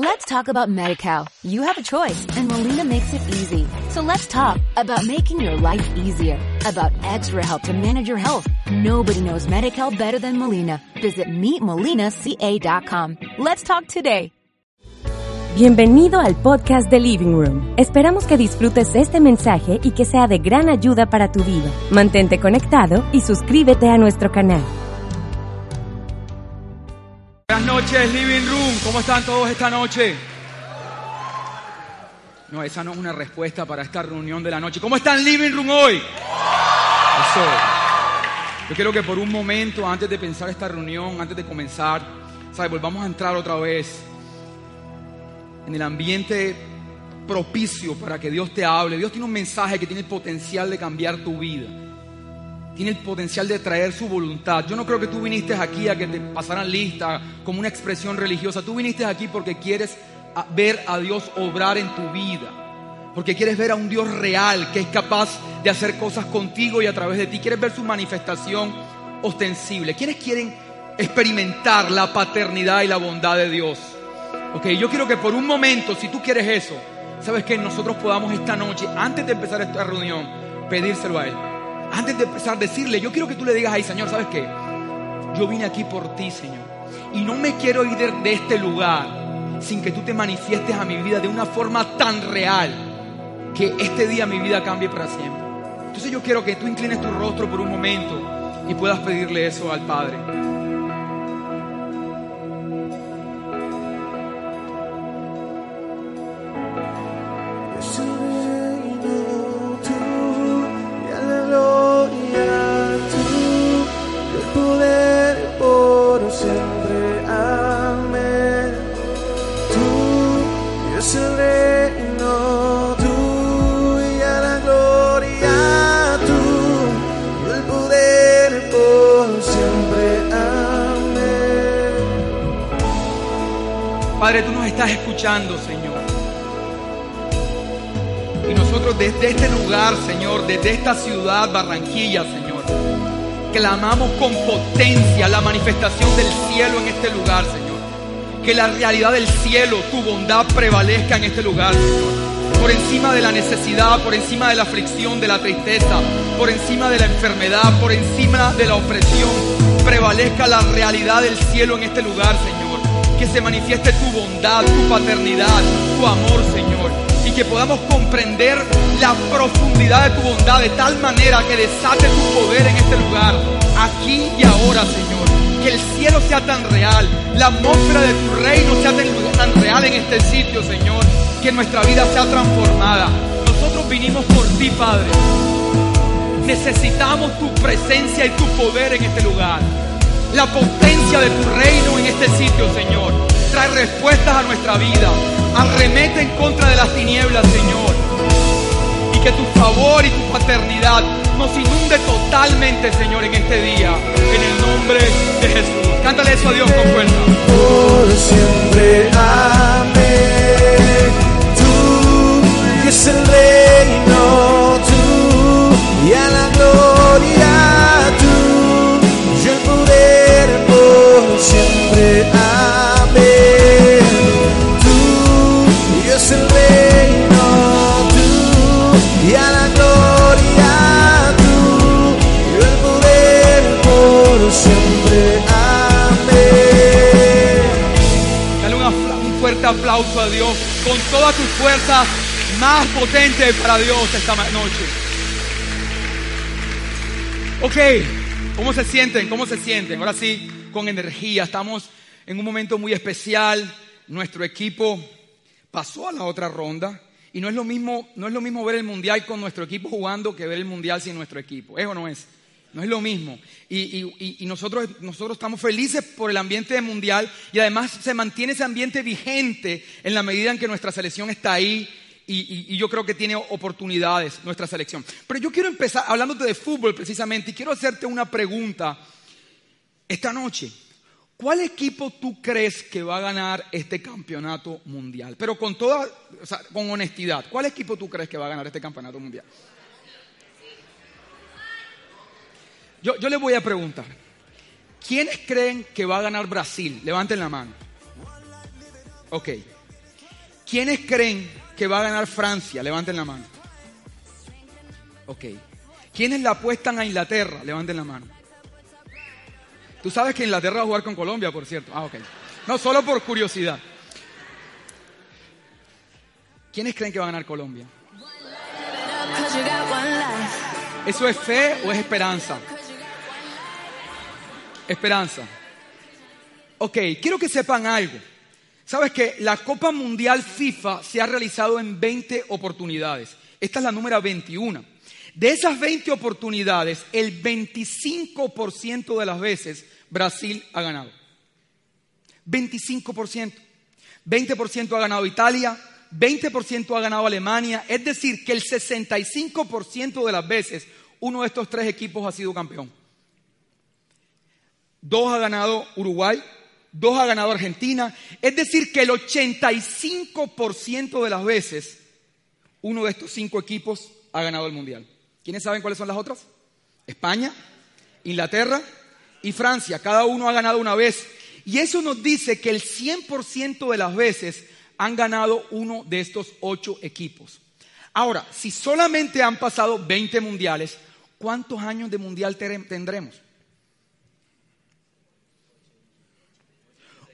Let's talk about MediCal. You have a choice and Molina makes it easy. So let's talk about making your life easier, about extra help to manage your health. Nobody knows MediCal better than Molina. Visit meetmolinaca.com. Let's talk today. Bienvenido al podcast de Living Room. Esperamos que disfrutes este mensaje y que sea de gran ayuda para tu vida. Mantente conectado y suscríbete a nuestro canal. Buenas noches, Living Room. ¿Cómo están todos esta noche? No, esa no es una respuesta para esta reunión de la noche. ¿Cómo están, Living Room, hoy? Yo quiero que por un momento, antes de pensar esta reunión, antes de comenzar, ¿sabes? Volvamos a entrar otra vez en el ambiente propicio para que Dios te hable. Dios tiene un mensaje que tiene el potencial de cambiar tu vida tiene el potencial de traer su voluntad. Yo no creo que tú viniste aquí a que te pasaran lista como una expresión religiosa. Tú viniste aquí porque quieres ver a Dios obrar en tu vida. Porque quieres ver a un Dios real que es capaz de hacer cosas contigo y a través de ti. Quieres ver su manifestación ostensible. ¿Quiénes quieren experimentar la paternidad y la bondad de Dios? Ok, yo quiero que por un momento, si tú quieres eso, sabes que nosotros podamos esta noche, antes de empezar esta reunión, pedírselo a Él antes de empezar a decirle, yo quiero que tú le digas ahí, Señor, ¿sabes qué? Yo vine aquí por ti, Señor. Y no me quiero ir de, este lugar sin que tú te manifiestes a mi vida de una forma tan real que este día mi vida cambie para siempre. Entonces yo quiero que tú inclines tu rostro por un momento y puedas pedirle eso al Padre. Padre, tú nos estás escuchando, Señor. Y nosotros desde este lugar, Señor, desde esta ciudad, Barranquilla, Señor, clamamos con potencia la manifestación del cielo en este lugar, Señor. Que la realidad del cielo, tu bondad prevalezca en este lugar, Señor. Por encima de la necesidad, por encima de la aflicción, de la tristeza, por encima de la enfermedad, por encima de la opresión, prevalezca la realidad del cielo en este lugar, Señor que se manifieste tu bondad, tu paternidad, tu amor, Señor. Y que podamos comprender la profundidad de tu bondad de tal manera que desate tu poder en este lugar, aquí y ahora, Señor. Que el cielo sea tan real, la atmósfera de tu reino sea tan, real en este sitio, Señor. Que nuestra vida sea transformada. Nosotros vinimos por ti, Padre. Necesitamos tu presencia y tu poder en este lugar la potencia de tu reino en este sitio, Señor. Trae respuestas a nuestra vida. Arremete en contra de las tinieblas, Señor. Y que tu favor y tu paternidad nos inunde totalmente, Señor, en este día. En el nombre de Jesús. Cántale eso a Dios con fuerza. Por siempre, amén. Tú es el reino, aplauso a Dios con todas tus fuerzas más potentes para Dios esta noche. Ok, ¿cómo se sienten? ¿Cómo se sienten? Ahora sí, con energía. Estamos en un momento muy especial. Nuestro equipo pasó a la otra ronda. Y no es lo mismo, no es lo mismo ver el mundial con nuestro equipo jugando que ver el mundial sin nuestro equipo. ¿Es o no es? No es lo mismo. Y, nosotros, nosotros estamos felices por el ambiente mundial y además se mantiene ese ambiente vigente en la medida en que nuestra selección está ahí y, yo creo que tiene oportunidades nuestra selección. Pero yo quiero empezar hablándote de fútbol precisamente y quiero hacerte una pregunta esta noche. ¿Cuál equipo tú crees que va a ganar este campeonato mundial? Pero con toda, con honestidad, ¿cuál equipo tú crees que va a ganar este campeonato mundial? Yo, yo les voy a preguntar, ¿quiénes creen que va a ganar Brasil? Levanten la mano. Ok, ¿Quiénes creen que va a ganar Francia? Levanten la mano. Ok. ¿Quiénes la apuestan a Inglaterra? Levanten la mano. Tú sabes que Inglaterra va a jugar con Colombia, por cierto. Ah, ok. No, solo por curiosidad. ¿Quiénes creen que va a ganar Colombia? ¿Eso es fe o es esperanza? Esperanza. Ok, quiero que sepan algo. Sabes que la Copa Mundial FIFA se ha realizado en 20 oportunidades. Esta es la número 21. De esas 20 oportunidades, el 25% de las veces Brasil ha ganado. 25%. 20% ha ganado Italia, 20% ha ganado Alemania. Es decir, que el 65% de las veces uno de estos tres equipos ha sido campeón. Dos ha ganado Uruguay, dos ha ganado Argentina. Es decir, que el 85% de las veces uno de estos cinco equipos ha ganado el Mundial. ¿Quiénes saben cuáles son las otras? España, Inglaterra y Francia. Cada uno ha ganado una vez. Y eso nos dice que el 100% de las veces han ganado uno de estos ocho equipos. Ahora, si solamente han pasado 20 mundiales, ¿cuántos años de mundial tendremos?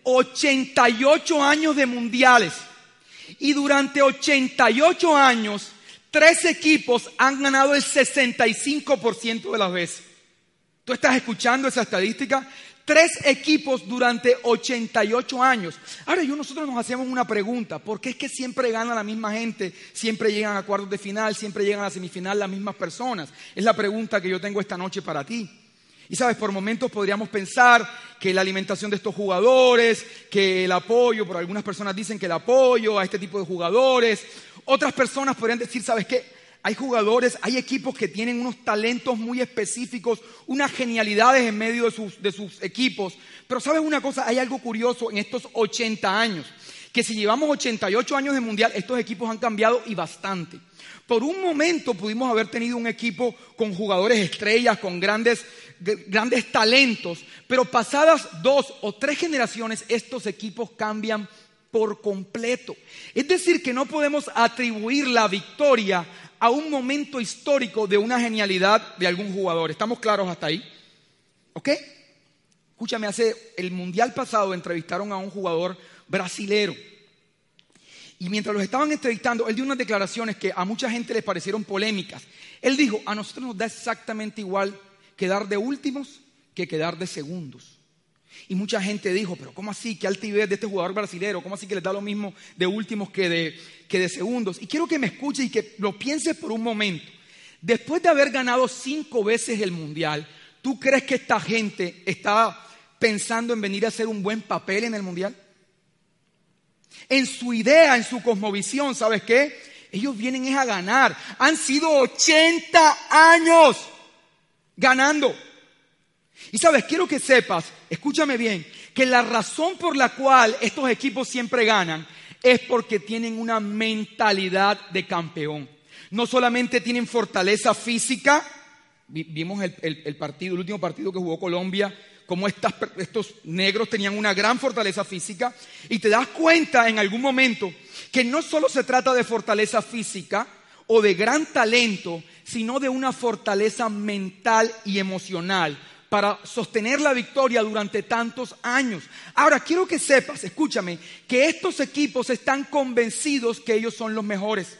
88 años de mundiales. Y durante 88 años, tres equipos han ganado el 65% de las veces. ¿Tú estás escuchando esa estadística? Tres equipos durante 88 años. Ahora yo nosotros nos hacemos una pregunta, ¿por qué es que siempre gana la misma gente, siempre llegan a cuartos de final, siempre llegan a semifinal las mismas personas? Es la pregunta que yo tengo esta noche para ti. Y sabes, por momentos podríamos pensar que la alimentación de estos jugadores, que el apoyo, por algunas personas dicen que el apoyo a este tipo de jugadores, otras personas podrían decir, ¿sabes qué? Hay jugadores, hay equipos que tienen unos talentos muy específicos, unas genialidades en medio de sus, de sus equipos. Pero sabes una cosa, hay algo curioso en estos 80 años, que si llevamos 88 años de mundial, estos equipos han cambiado y bastante. Por un momento pudimos haber tenido un equipo con jugadores estrellas, con grandes, grandes talentos, pero pasadas dos o tres generaciones estos equipos cambian por completo. Es decir, que no podemos atribuir la victoria a un momento histórico de una genialidad de algún jugador. ¿Estamos claros hasta ahí? ¿Ok? Escúchame, hace el mundial pasado entrevistaron a un jugador brasilero. Y mientras los estaban entrevistando, él dio unas declaraciones que a mucha gente les parecieron polémicas. Él dijo, a nosotros nos da exactamente igual quedar de últimos que quedar de segundos. Y mucha gente dijo, pero ¿cómo así? ¿Qué altivez de este jugador brasilero? ¿Cómo así que les da lo mismo de últimos que de, que de segundos? Y quiero que me escuches y que lo pienses por un momento. Después de haber ganado cinco veces el Mundial, ¿tú crees que esta gente está pensando en venir a hacer un buen papel en el Mundial? En su idea, en su cosmovisión, ¿sabes qué? Ellos vienen es a ganar. Han sido 80 años ganando. Y sabes, quiero que sepas, escúchame bien, que la razón por la cual estos equipos siempre ganan es porque tienen una mentalidad de campeón. No solamente tienen fortaleza física, vimos el, partido, el último partido que jugó Colombia, como estos negros tenían una gran fortaleza física, y te das cuenta en algún momento que no solo se trata de fortaleza física o de gran talento, sino de una fortaleza mental y emocional para sostener la victoria durante tantos años. Ahora, quiero que sepas, escúchame, que estos equipos están convencidos que ellos son los mejores.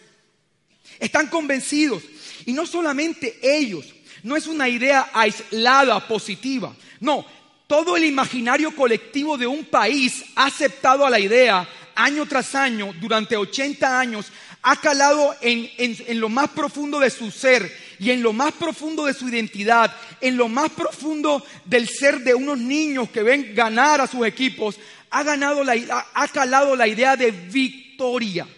Están convencidos. Y no solamente ellos, no es una idea aislada, positiva. No, todo el imaginario colectivo de un país ha aceptado a la idea año tras año, durante 80 años, ha calado en, en, lo más profundo de su ser y en lo más profundo de su identidad, en lo más profundo del ser de unos niños que ven ganar a sus equipos, ha, ganado la, ha calado la idea de victoria.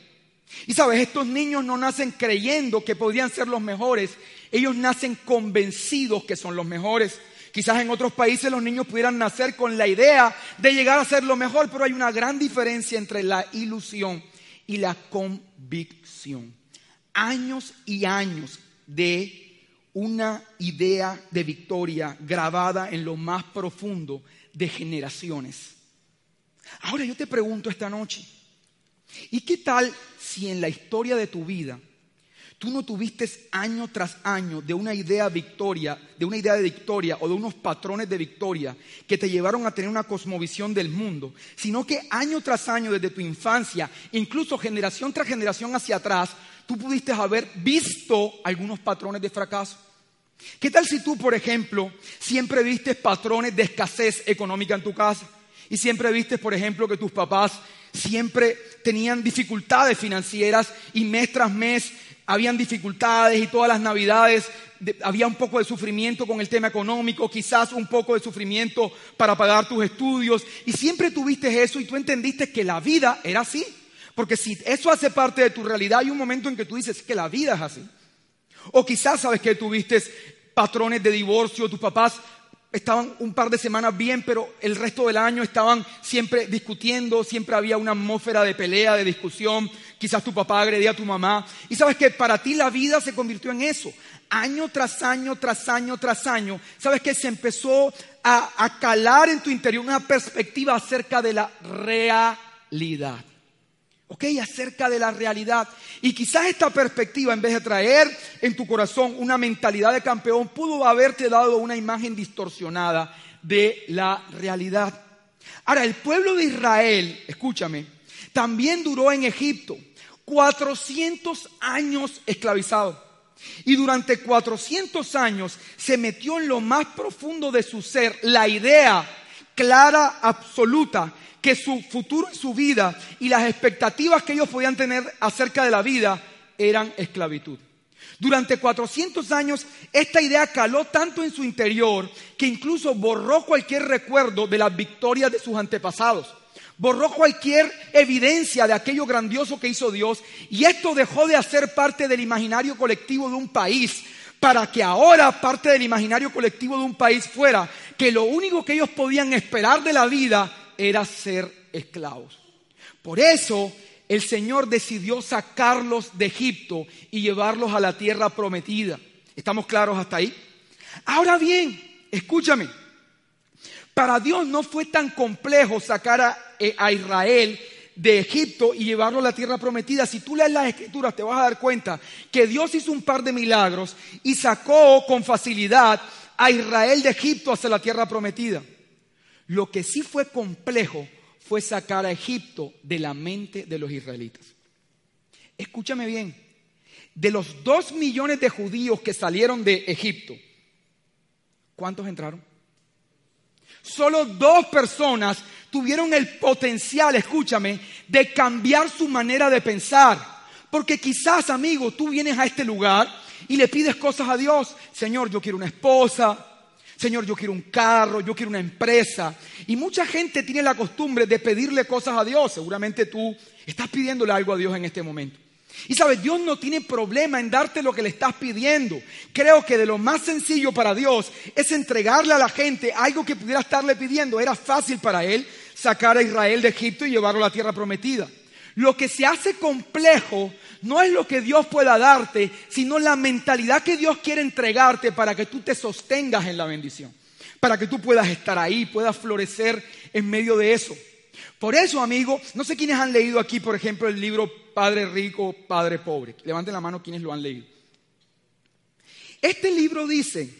Y sabes, estos niños no nacen creyendo que podrían ser los mejores, ellos nacen convencidos que son los mejores. Quizás en otros países los niños pudieran nacer con la idea de llegar a ser lo mejor, pero hay una gran diferencia entre la ilusión y la convicción. Años y años de una idea de victoria grabada en lo más profundo de generaciones. Ahora yo te pregunto esta noche, ¿Y qué tal si en la historia de tu vida tú no tuviste año tras año de una idea victoria, de una idea de victoria o de unos patrones de victoria que te llevaron a tener una cosmovisión del mundo, sino que año tras año desde tu infancia, incluso generación tras generación hacia atrás, tú pudiste haber visto algunos patrones de fracaso? ¿Qué tal si tú, por ejemplo, siempre viste patrones de escasez económica en tu casa? Y siempre viste, por ejemplo, que tus papás siempre tenían dificultades financieras y mes tras mes habían dificultades y todas las navidades había un poco de sufrimiento con el tema económico, quizás un poco de sufrimiento para pagar tus estudios y siempre tuviste eso y tú entendiste que la vida era así. Porque si eso hace parte de tu realidad, hay un momento en que tú dices que la vida es así. O quizás sabes que tuviste patrones de divorcio, tus papás estaban un par de semanas bien, pero el resto del año estaban siempre discutiendo, siempre había una atmósfera de pelea, de discusión, quizás tu papá agredía a tu mamá. Y sabes que para ti la vida se convirtió en eso, año tras año, tras año, tras año. Sabes que se empezó a, a calar en tu interior una perspectiva acerca de la realidad. ¿Ok? Acerca de la realidad. Y quizás esta perspectiva, en vez de traer en tu corazón una mentalidad de campeón, pudo haberte dado una imagen distorsionada de la realidad. Ahora, el pueblo de Israel, escúchame, también duró en Egipto 400 años esclavizado. Y durante 400 años se metió en lo más profundo de su ser la idea clara, absoluta, que su futuro y su vida y las expectativas que ellos podían tener acerca de la vida eran esclavitud. Durante 400 años esta idea caló tanto en su interior que incluso borró cualquier recuerdo de las victorias de sus antepasados. Borró cualquier evidencia de aquello grandioso que hizo Dios y esto dejó de hacer parte del imaginario colectivo de un país para que ahora parte del imaginario colectivo de un país fuera que lo único que ellos podían esperar de la vida era ser esclavos. Por eso el Señor decidió sacarlos de Egipto y llevarlos a la tierra prometida. ¿Estamos claros hasta ahí? Ahora bien, escúchame, para Dios no fue tan complejo sacar a, eh, Israel de Egipto y llevarlo a la tierra prometida. Si tú lees las escrituras te vas a dar cuenta que Dios hizo un par de milagros y sacó con facilidad a Israel de Egipto hacia la tierra prometida. Lo que sí fue complejo fue sacar a Egipto de la mente de los israelitas. Escúchame bien, de los dos millones de judíos que salieron de Egipto, ¿cuántos entraron? Solo dos personas tuvieron el potencial, escúchame, de cambiar su manera de pensar. Porque quizás, amigo, tú vienes a este lugar y le pides cosas a Dios. Señor, yo quiero una esposa, Señor, yo quiero un carro, yo quiero una empresa. Y mucha gente tiene la costumbre de pedirle cosas a Dios. Seguramente tú estás pidiéndole algo a Dios en este momento. Y sabes, Dios no tiene problema en darte lo que le estás pidiendo. Creo que de lo más sencillo para Dios es entregarle a la gente algo que pudiera estarle pidiendo. Era fácil para Él sacar a Israel de Egipto y llevarlo a la tierra prometida. Lo que se hace complejo no es lo que Dios pueda darte, sino la mentalidad que Dios quiere entregarte para que tú te sostengas en la bendición, para que tú puedas estar ahí, puedas florecer en medio de eso. Por eso, amigo, no sé quiénes han leído aquí, por ejemplo, el libro Padre Rico, Padre Pobre. Levanten la mano quienes lo han leído. Este libro dice,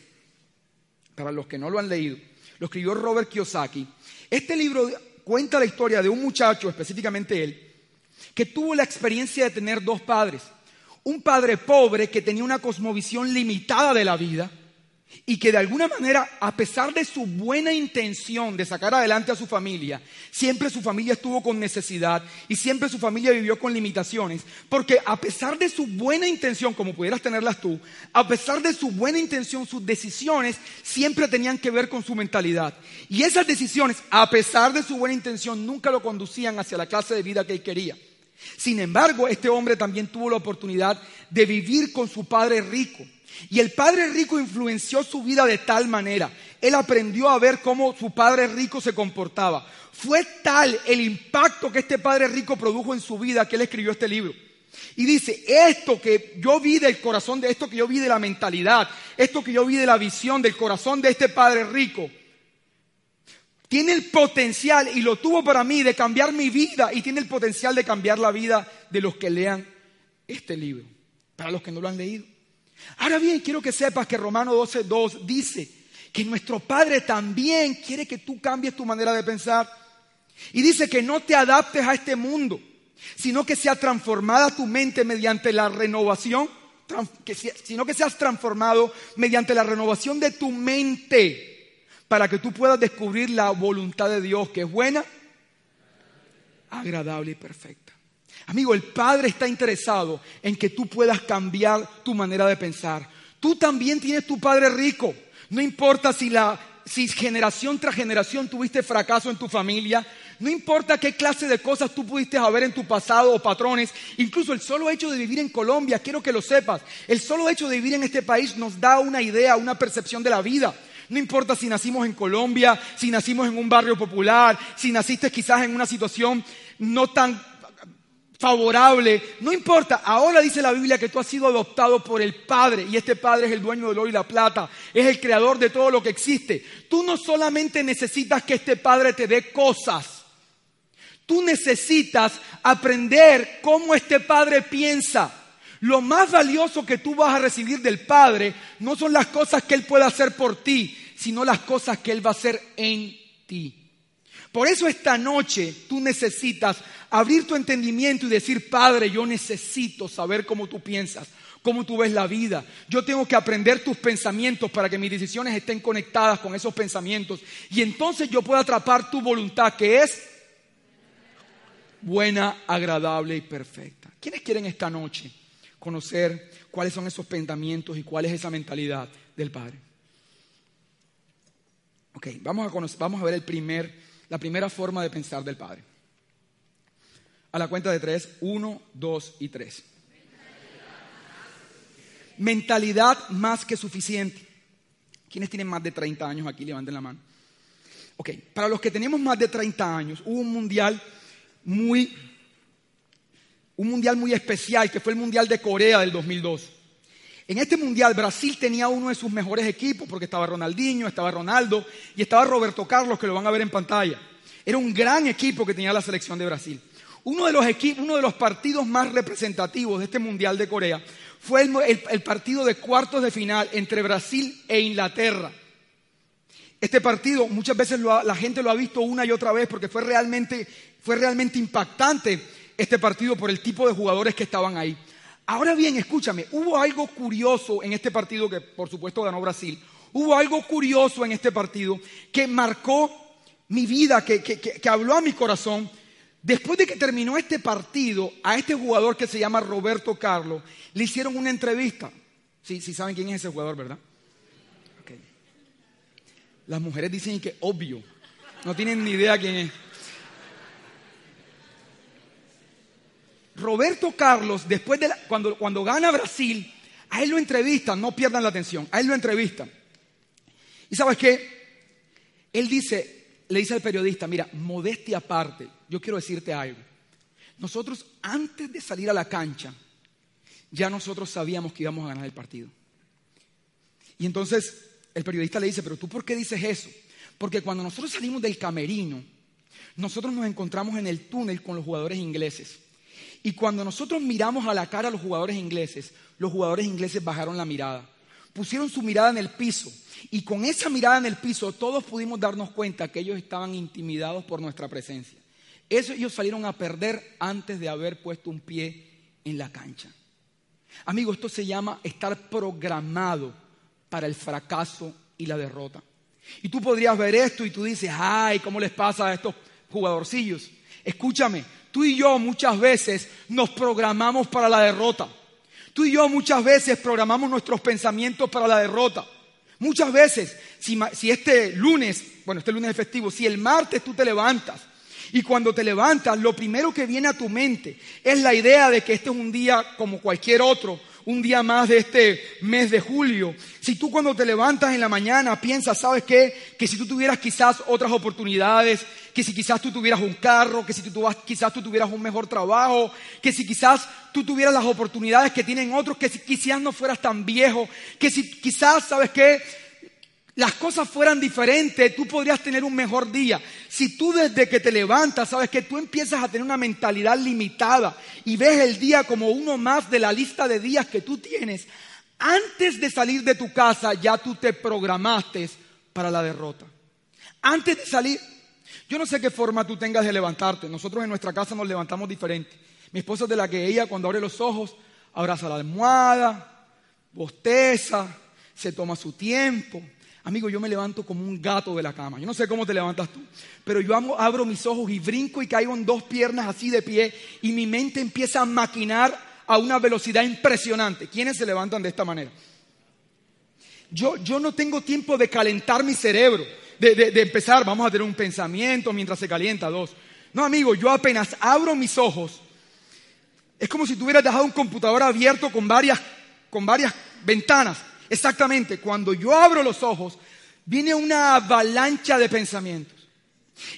para los que no lo han leído, lo escribió Robert Kiyosaki. Este libro cuenta la historia de un muchacho, específicamente él, que tuvo la experiencia de tener dos padres. Un padre pobre que tenía una cosmovisión limitada de la vida y que de alguna manera, a pesar de su buena intención de sacar adelante a su familia, siempre su familia estuvo con necesidad y siempre su familia vivió con limitaciones, porque a pesar de su buena intención, como pudieras tenerlas tú, a pesar de su buena intención, sus decisiones siempre tenían que ver con su mentalidad. Y esas decisiones, a pesar de su buena intención, nunca lo conducían hacia la clase de vida que él quería. Sin embargo, este hombre también tuvo la oportunidad de vivir con su padre rico. Y el padre rico influenció su vida de tal manera. Él aprendió a ver cómo su padre rico se comportaba. Fue tal el impacto que este padre rico produjo en su vida que él escribió este libro. Y dice, esto que yo vi del corazón de esto que yo vi de la mentalidad, esto que yo vi de la visión del corazón de este padre rico, tiene el potencial, y lo tuvo para mí, de cambiar mi vida y tiene el potencial de cambiar la vida de los que lean este libro, para los que no lo han leído. Ahora bien, quiero que sepas que Romano 12.2 dice que nuestro Padre también quiere que tú cambies tu manera de pensar. Y dice que no te adaptes a este mundo, sino que sea transformada tu mente mediante la renovación, sino que seas transformado mediante la renovación de tu mente para que tú puedas descubrir la voluntad de Dios que es buena, agradable y perfecta. Amigo, el Padre está interesado en que tú puedas cambiar tu manera de pensar. Tú también tienes tu Padre rico. No importa si la si generación tras generación tuviste fracaso en tu familia, no importa qué clase de cosas tú pudiste haber en tu pasado o patrones, incluso el solo hecho de vivir en Colombia, quiero que lo sepas, el solo hecho de vivir en este país nos da una idea, una percepción de la vida. No importa si nacimos en Colombia, si nacimos en un barrio popular, si naciste quizás en una situación no tan favorable, no importa. Ahora dice la Biblia que tú has sido adoptado por el Padre y este Padre es el dueño del oro y la plata, es el creador de todo lo que existe. Tú no solamente necesitas que este Padre te dé cosas, tú necesitas aprender cómo este Padre piensa. Lo más valioso que tú vas a recibir del Padre no son las cosas que Él puede hacer por ti, sino las cosas que Él va a hacer en ti. Por eso esta noche tú necesitas abrir tu entendimiento y decir, Padre, yo necesito saber cómo tú piensas, cómo tú ves la vida. Yo tengo que aprender tus pensamientos para que mis decisiones estén conectadas con esos pensamientos. Y entonces yo pueda atrapar tu voluntad, que es buena, agradable y perfecta. ¿Quiénes quieren esta noche? Conocer cuáles son esos pensamientos y cuál es esa mentalidad del Padre. Ok, vamos a, vamos a ver la primera forma de pensar del Padre. A la cuenta de tres, uno, dos y tres. Mentalidad más que suficiente. ¿Quiénes tienen más de 30 años aquí? Levanten la mano. Ok, para los que tenemos más de 30 años, hubo un mundial muy un mundial muy especial que fue el Mundial de Corea del 2002. En este mundial Brasil tenía uno de sus mejores equipos porque estaba Ronaldinho, estaba Ronaldo y estaba Roberto Carlos que lo van a ver en pantalla. Era un gran equipo que tenía la selección de Brasil. Uno de los, uno de los partidos más representativos de este mundial de Corea fue el, partido de cuartos de final entre Brasil e Inglaterra. Este partido muchas veces la gente lo ha visto una y otra vez porque fue realmente, fue realmente impactante este partido por el tipo de jugadores que estaban ahí. Ahora bien, escúchame, hubo algo curioso en este partido que por supuesto ganó Brasil. Hubo algo curioso en este partido que marcó mi vida, que, habló a mi corazón. Después de que terminó este partido, a este jugador que se llama Roberto Carlos, le hicieron una entrevista. Sí, sí saben quién es ese jugador, ¿verdad? Las mujeres dicen que obvio, no tienen ni idea quién es. Roberto Carlos, después de cuando, cuando gana Brasil, a él lo entrevistan, no pierdan la atención, a él lo entrevistan. Y sabes qué? Él dice, le dice al periodista, mira, modestia aparte, yo quiero decirte algo. Nosotros antes de salir a la cancha, ya nosotros sabíamos que íbamos a ganar el partido. Y entonces el periodista le dice, pero tú por qué dices eso? Porque cuando nosotros salimos del camerino, nosotros nos encontramos en el túnel con los jugadores ingleses. Y cuando nosotros miramos a la cara a los jugadores ingleses, los jugadores ingleses bajaron la mirada, pusieron su mirada en el piso. Y con esa mirada en el piso todos pudimos darnos cuenta que ellos estaban intimidados por nuestra presencia. Eso ellos salieron a perder antes de haber puesto un pie en la cancha. Amigo, esto se llama estar programado para el fracaso y la derrota. Y tú podrías ver esto y tú dices, ay, ¿cómo les pasa a estos jugadorcillos? Escúchame, Tú y yo muchas veces nos programamos para la derrota. Tú y yo muchas veces programamos nuestros pensamientos para la derrota. Muchas veces, si, este lunes, bueno, este lunes es festivo, si el martes tú te levantas y cuando te levantas, lo primero que viene a tu mente es la idea de que este es un día como cualquier otro, un día más de este mes de julio. Si tú cuando te levantas en la mañana piensas, ¿sabes qué? Que si tú tuvieras quizás otras oportunidades, que si quizás tú tuvieras un carro, que si tú, quizás tú tuvieras un mejor trabajo, que si quizás tú tuvieras las oportunidades que tienen otros, que si quizás no fueras tan viejo, que si quizás, ¿sabes qué? las cosas fueran diferentes, tú podrías tener un mejor día. Si tú desde que te levantas, sabes que tú empiezas a tener una mentalidad limitada y ves el día como uno más de la lista de días que tú tienes, antes de salir de tu casa ya tú te programaste para la derrota. Antes de salir, yo no sé qué forma tú tengas de levantarte. Nosotros en nuestra casa nos levantamos diferente. Mi esposa es de la que ella cuando abre los ojos, abraza la almohada, bosteza, se toma su tiempo. Amigo, yo me levanto como un gato de la cama. Yo no sé cómo te levantas tú, pero yo abro mis ojos y brinco y caigo en dos piernas así de pie y mi mente empieza a maquinar a una velocidad impresionante. ¿Quiénes se levantan de esta manera? Yo, yo no tengo tiempo de calentar mi cerebro, de, de empezar, vamos a tener un pensamiento mientras se calienta, dos. No, amigo, yo apenas abro mis ojos, es como si tuvieras dejado un computador abierto con varias, con varias ventanas Exactamente, cuando yo abro los ojos, viene una avalancha de pensamientos.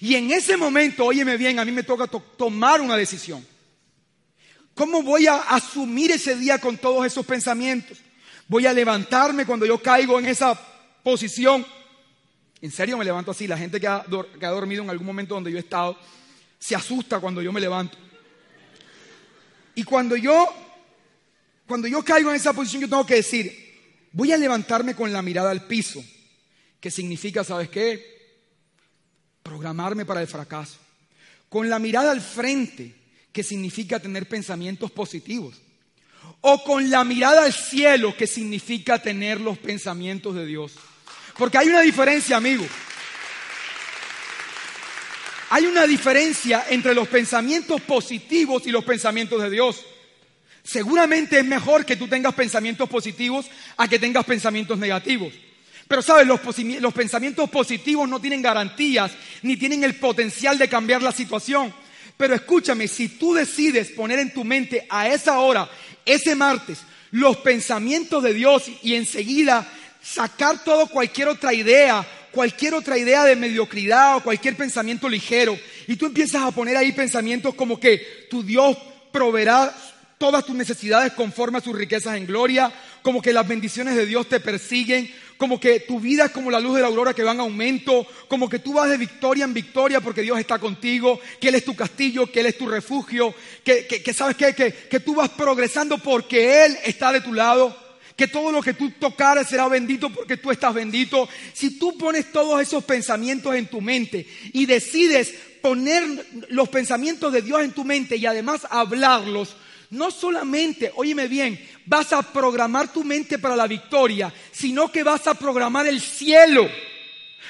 Y en ese momento, óyeme bien, a mí me toca tomar una decisión. ¿Cómo voy a asumir ese día con todos esos pensamientos? Voy a levantarme cuando yo caigo en esa posición. En serio me levanto así. La gente que ha, que ha dormido en algún momento donde yo he estado se asusta cuando yo me levanto. Y cuando yo, cuando yo caigo en esa posición, yo tengo que decir, voy a levantarme con la mirada al piso, que significa, ¿sabes qué? Programarme para el fracaso. Con la mirada al frente, que significa tener pensamientos positivos. O con la mirada al cielo, que significa tener los pensamientos de Dios. Porque hay una diferencia, amigo. Hay una diferencia entre los pensamientos positivos y los pensamientos de Dios. Seguramente es mejor que tú tengas pensamientos positivos a que tengas pensamientos negativos. Pero sabes, los, pensamientos positivos no tienen garantías ni tienen el potencial de cambiar la situación. Pero escúchame, si tú decides poner en tu mente a esa hora, ese martes, los pensamientos de Dios y enseguida sacar todo cualquier otra idea, cualquier otra idea de mediocridad o cualquier pensamiento ligero, y tú empiezas a poner ahí pensamientos como que tu Dios proveerá todas tus necesidades conforme a sus riquezas en gloria, como que las bendiciones de Dios te persiguen, como que tu vida es como la luz de la aurora que va en aumento, como que tú vas de victoria en victoria porque Dios está contigo, que Él es tu castillo, que Él es tu refugio, que, sabes que, que tú vas progresando porque Él está de tu lado que todo lo que tú tocares será bendito porque tú estás bendito. Si tú pones todos esos pensamientos en tu mente y decides poner los pensamientos de Dios en tu mente y además hablarlos, no solamente, óyeme bien, vas a programar tu mente para la victoria, sino que vas a programar el cielo.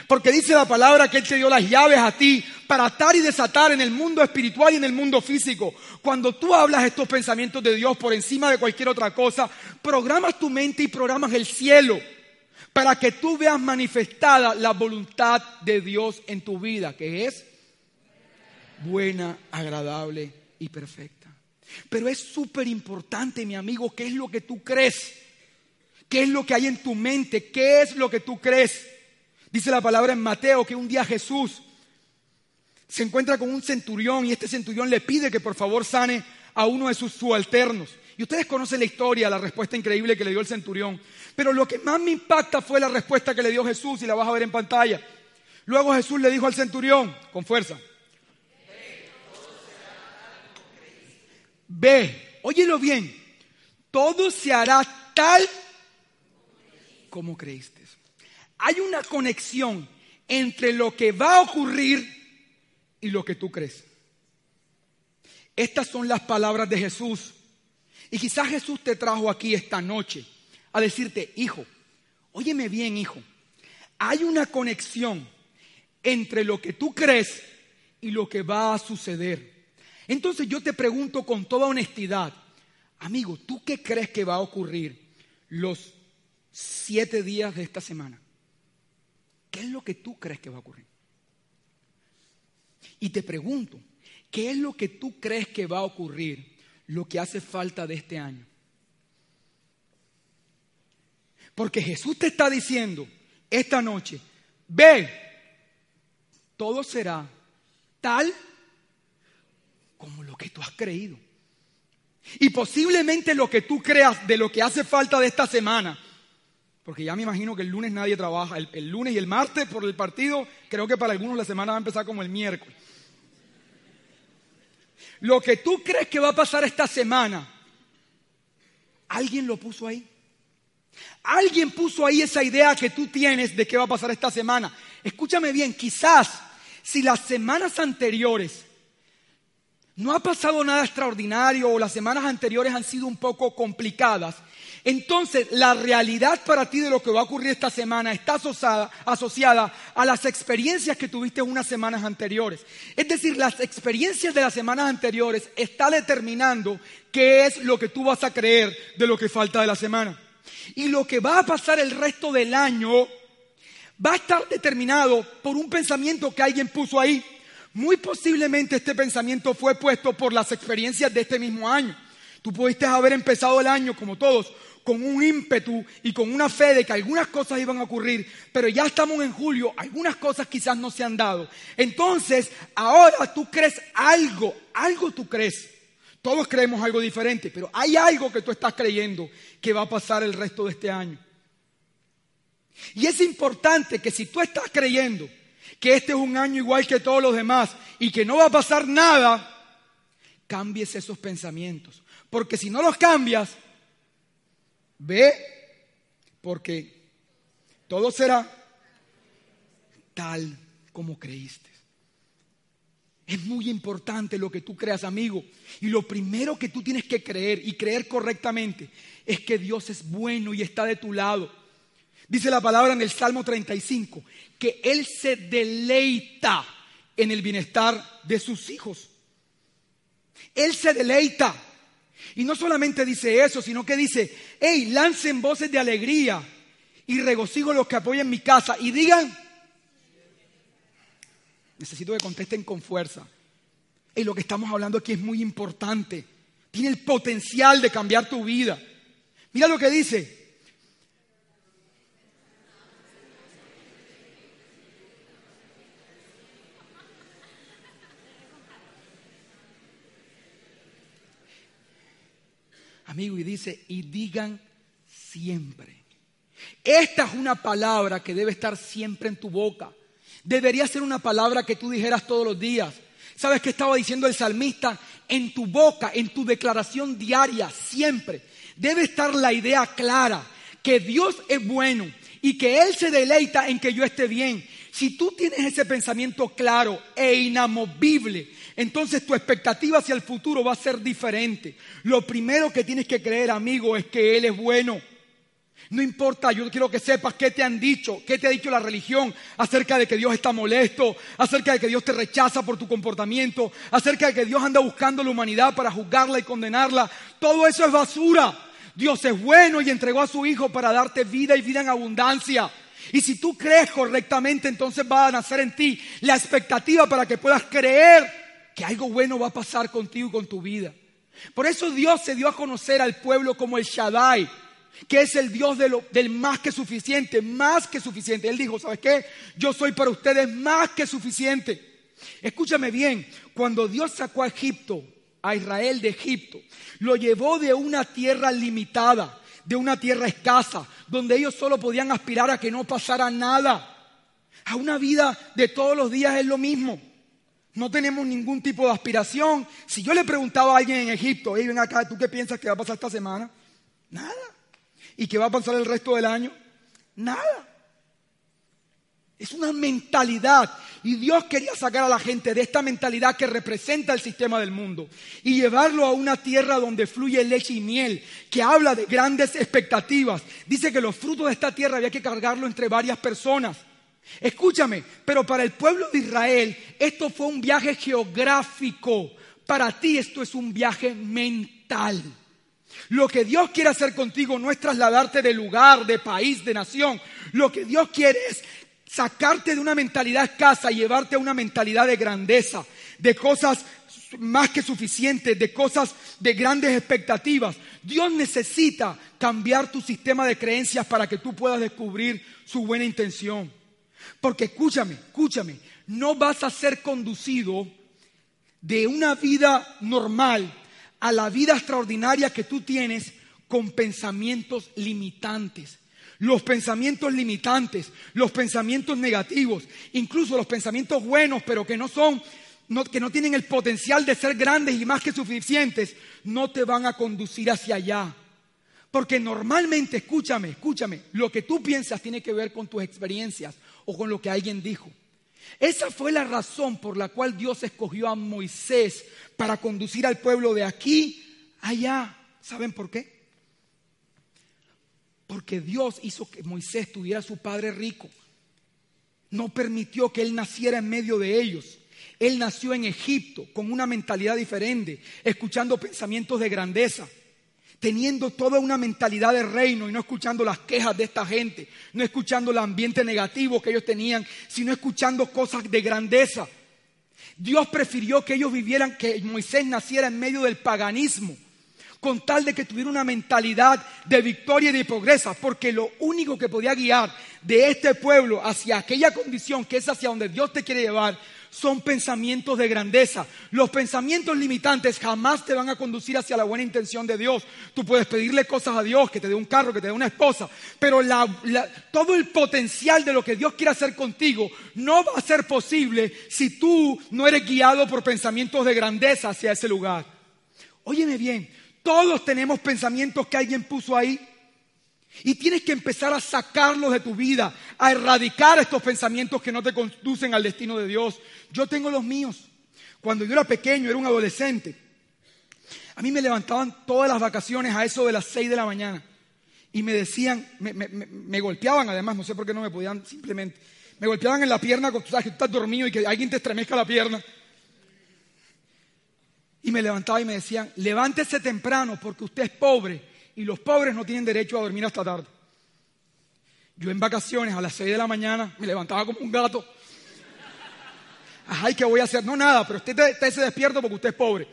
Porque dice la palabra que Él te dio las llaves a ti para atar y desatar en el mundo espiritual y en el mundo físico. Cuando tú hablas estos pensamientos de Dios por encima de cualquier otra cosa, programas tu mente y programas el cielo para que tú veas manifestada la voluntad de Dios en tu vida, que es buena, agradable y perfecta. Pero es súper importante, mi amigo, qué es lo que tú crees. ¿Qué es lo que hay en tu mente? ¿Qué es lo que tú crees? Dice la palabra en Mateo que un día Jesús se encuentra con un centurión y este centurión le pide que por favor sane a uno de sus subalternos. Y ustedes conocen la historia, la respuesta increíble que le dio el centurión. Pero lo que más me impacta fue la respuesta que le dio Jesús y la vas a ver en pantalla. Luego Jesús le dijo al centurión, con fuerza, Ve, óyelo bien, todo se hará tal como creíste. Hay una conexión entre lo que va a ocurrir y lo que tú crees. Estas son las palabras de Jesús. Y quizás Jesús te trajo aquí esta noche a decirte, hijo, óyeme bien, hijo, hay una conexión entre lo que tú crees y lo que va a suceder. Entonces yo te pregunto con toda honestidad, amigo, ¿tú qué crees que va a ocurrir los siete días de esta semana? ¿Qué es lo que tú crees que va a ocurrir? Y te pregunto, ¿qué es lo que tú crees que va a ocurrir lo que hace falta de este año? Porque Jesús te está diciendo esta noche, ve, todo será tal como lo que tú has creído. Y posiblemente lo que tú creas de lo que hace falta de esta semana, Porque ya me imagino que el lunes nadie trabaja. El, lunes y el martes por el partido, creo que para algunos la semana va a empezar como el miércoles. Lo que tú crees que va a pasar esta semana, alguien lo puso ahí. Alguien puso ahí esa idea que tú tienes de qué va a pasar esta semana. Escúchame bien, quizás si las semanas anteriores no ha pasado nada extraordinario o las semanas anteriores han sido un poco complicadas, entonces la realidad para ti de lo que va a ocurrir esta semana está asociada, asociada, a las experiencias que tuviste unas semanas anteriores. Es decir, las experiencias de las semanas anteriores están determinando qué es lo que tú vas a creer de lo que falta de la semana. Y lo que va a pasar el resto del año va a estar determinado por un pensamiento que alguien puso ahí. Muy posiblemente este pensamiento fue puesto por las experiencias de este mismo año. Tú pudiste haber empezado el año, como todos, con un ímpetu y con una fe de que algunas cosas iban a ocurrir, pero ya estamos en julio, algunas cosas quizás no se han dado. Entonces, ahora tú crees algo, algo tú crees. Todos creemos algo diferente, pero hay algo que tú estás creyendo que va a pasar el resto de este año. Y es importante que si tú estás creyendo que este es un año igual que todos los demás y que no va a pasar nada, cambies esos pensamientos. Porque si no los cambias, ve, porque todo será tal como creíste. Es muy importante lo que tú creas, amigo. Y lo primero que tú tienes que creer y creer correctamente es que Dios es bueno y está de tu lado. Dice la palabra en el Salmo 35 que Él se deleita en el bienestar de sus hijos. Él se deleita. Y no solamente dice eso, sino que dice, hey, lancen voces de alegría y regocijo los que apoyan mi casa y digan, necesito que contesten con fuerza. Y lo que estamos hablando aquí es muy importante. Tiene el potencial de cambiar tu vida. Mira lo que dice. Amigo, y dice, y digan siempre. Esta es una palabra que debe estar siempre en tu boca. Debería ser una palabra que tú dijeras todos los días. ¿Sabes qué estaba diciendo el salmista? En tu boca, en tu declaración diaria, siempre. Debe estar la idea clara que Dios es bueno y que Él se deleita en que yo esté bien. Si tú tienes ese pensamiento claro e inamovible, entonces tu expectativa hacia el futuro va a ser diferente. Lo primero que tienes que creer, amigo, es que Él es bueno. No importa, yo quiero que sepas qué te han dicho, qué te ha dicho la religión acerca de que Dios está molesto, acerca de que Dios te rechaza por tu comportamiento, acerca de que Dios anda buscando a la humanidad para juzgarla y condenarla. Todo eso es basura. Dios es bueno y entregó a su Hijo para darte vida y vida en abundancia. Y si tú crees correctamente, entonces va a nacer en ti la expectativa para que puedas creer que algo bueno va a pasar contigo y con tu vida. Por eso Dios se dio a conocer al pueblo como el Shaddai, que es el Dios del más que suficiente, más que suficiente. Él dijo, ¿sabes qué? Yo soy para ustedes más que suficiente. Escúchame bien, cuando Dios sacó a Egipto, a Israel de Egipto, lo llevó de una tierra limitada, de una tierra escasa, donde ellos solo podían aspirar a que no pasara nada. A una vida de todos los días es lo mismo. No tenemos ningún tipo de aspiración. Si yo le preguntaba a alguien en Egipto, hey, ven acá, ¿tú qué piensas que va a pasar esta semana? Nada. ¿Y qué va a pasar el resto del año? Nada. Es una mentalidad. Y Dios quería sacar a la gente de esta mentalidad que representa el sistema del mundo y llevarlo a una tierra donde fluye leche y miel, que habla de grandes expectativas. Dice que los frutos de esta tierra había que cargarlo entre varias personas. Escúchame, pero para el pueblo de Israel esto fue un viaje geográfico. Para ti esto es un viaje mental. Lo que Dios quiere hacer contigo no es trasladarte de lugar, de país, de nación. Lo que Dios quiere es sacarte de una mentalidad escasa y llevarte a una mentalidad de grandeza, de cosas más que suficientes, de cosas de grandes expectativas. Dios necesita cambiar tu sistema de creencias para que tú puedas descubrir su buena intención. Porque escúchame, escúchame, no vas a ser conducido de una vida normal a la vida extraordinaria que tú tienes con pensamientos limitantes. los pensamientos limitantes, los pensamientos negativos, incluso los pensamientos buenos, pero que no son, que no tienen el potencial de ser grandes y más que suficientes, no te van a conducir hacia allá. Porque normalmente, escúchame, escúchame, lo que tú piensas tiene que ver con tus experiencias o con lo que alguien dijo. Esa fue la razón por la cual Dios escogió a Moisés para conducir al pueblo de aquí allá. ¿Saben por qué? Porque Dios hizo que Moisés tuviera su padre rico. No permitió que él naciera en medio de ellos. Él nació en Egipto con una mentalidad diferente, escuchando pensamientos de grandeza, teniendo toda una mentalidad de reino y no escuchando las quejas de esta gente, no escuchando el ambiente negativo que ellos tenían, sino escuchando cosas de grandeza. Dios prefirió que ellos vivieran, que Moisés naciera en medio del paganismo con tal de que tuviera una mentalidad de victoria y de progreso, porque lo único que podía guiar de este pueblo hacia aquella condición que es hacia donde Dios te quiere llevar, son pensamientos de grandeza. Los pensamientos limitantes jamás te van a conducir hacia la buena intención de Dios. Tú puedes pedirle cosas a Dios, que te dé un carro, que te dé una esposa, pero todo el potencial de lo que Dios quiere hacer contigo no va a ser posible si tú no eres guiado por pensamientos de grandeza hacia ese lugar. Óyeme bien, todos tenemos pensamientos que alguien puso ahí. Y tienes que empezar a sacarlos de tu vida, a erradicar estos pensamientos que no te conducen al destino de Dios. Yo tengo los míos. Cuando yo era pequeño, era un adolescente, a mí me levantaban todas las vacaciones a eso de las 6 de la mañana. Y me decían, me, golpeaban además, no sé por qué no me podían simplemente. Me golpeaban en la pierna, tú sabes que tú estás dormido y que alguien te estremezca la pierna. Y me levantaba y me decían, levántese temprano porque usted es pobre y los pobres no tienen derecho a dormir hasta tarde. Yo en vacaciones a las 6 de la mañana me levantaba como un gato. Ay, ¿qué voy a hacer? No, nada, pero usted, usted se despierto porque usted es pobre.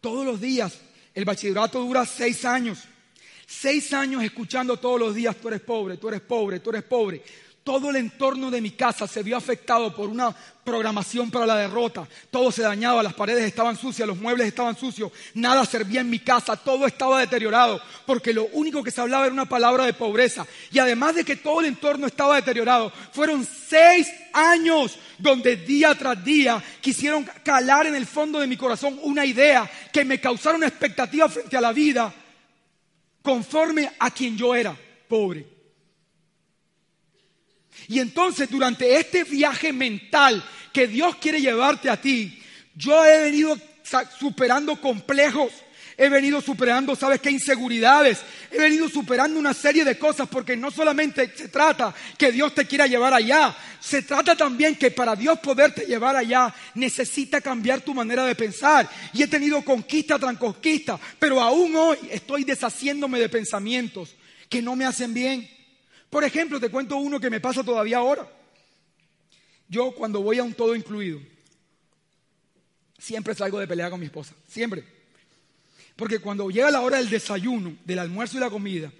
Todos los días, el bachillerato dura seis años. Seis años escuchando todos los días, tú eres pobre, tú eres pobre, tú eres pobre. Todo el entorno de mi casa se vio afectado por una programación para la derrota. Todo se dañaba, las paredes estaban sucias, los muebles estaban sucios, nada servía en mi casa, todo estaba deteriorado, porque lo único que se hablaba era una palabra de pobreza. Y además de que todo el entorno estaba deteriorado, fueron seis años donde día tras día quisieron calar en el fondo de mi corazón una idea que me causara una expectativa frente a la vida conforme a quien yo era, pobre. Y entonces durante este viaje mental que Dios quiere llevarte a ti, yo he venido superando complejos, he venido superando, ¿sabes qué? Inseguridades, he venido superando una serie de cosas porque no solamente se trata que Dios te quiera llevar allá, se trata también que para Dios poderte llevar allá necesita cambiar tu manera de pensar. Y he tenido conquista tras conquista, pero aún hoy estoy deshaciéndome de pensamientos que no me hacen bien. Por ejemplo, te cuento uno que me pasa todavía ahora. Yo cuando voy a un todo incluido, siempre salgo de pelea con mi esposa, siempre. Porque cuando llega la hora del desayuno, del almuerzo y la comida,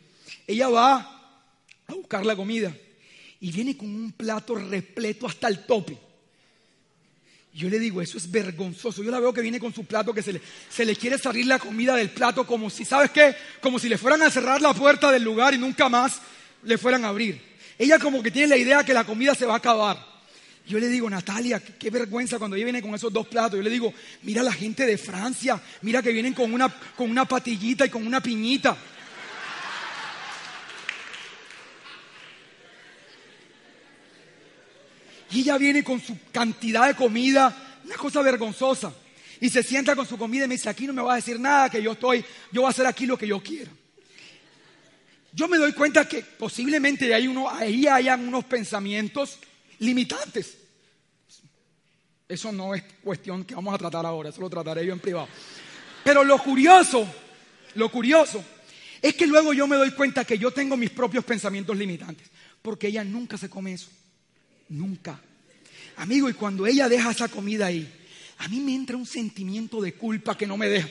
ella va a buscar la comida y viene con un plato repleto hasta el tope. Yo le digo, eso es vergonzoso. Yo la veo que viene con su plato, que se le, se le quiere salir la comida del plato como si, ¿sabes qué? Como si le fueran a cerrar la puerta del lugar y nunca más le fueran a abrir. Ella como que tiene la idea que la comida se va a acabar. Yo le digo, Natalia, qué, vergüenza cuando ella viene con esos dos platos. Yo le digo, mira la gente de Francia, mira que vienen con una, con una patillita y con una piñita. Y ella viene con su cantidad de comida, una cosa vergonzosa. Y se sienta con su comida y me dice, aquí no me va a decir nada, que yo estoy, yo voy a hacer aquí lo que yo quiero yo me doy cuenta que posiblemente uno, ahí hayan unos pensamientos limitantes. Eso no es cuestión que vamos a tratar ahora, eso lo trataré yo en privado. Pero lo curioso, lo curioso, es que luego yo me doy cuenta que yo tengo mis propios pensamientos limitantes, porque ella nunca se come eso, nunca. Amigo, y cuando ella deja esa comida ahí, a mí me entra un sentimiento de culpa que no me deja.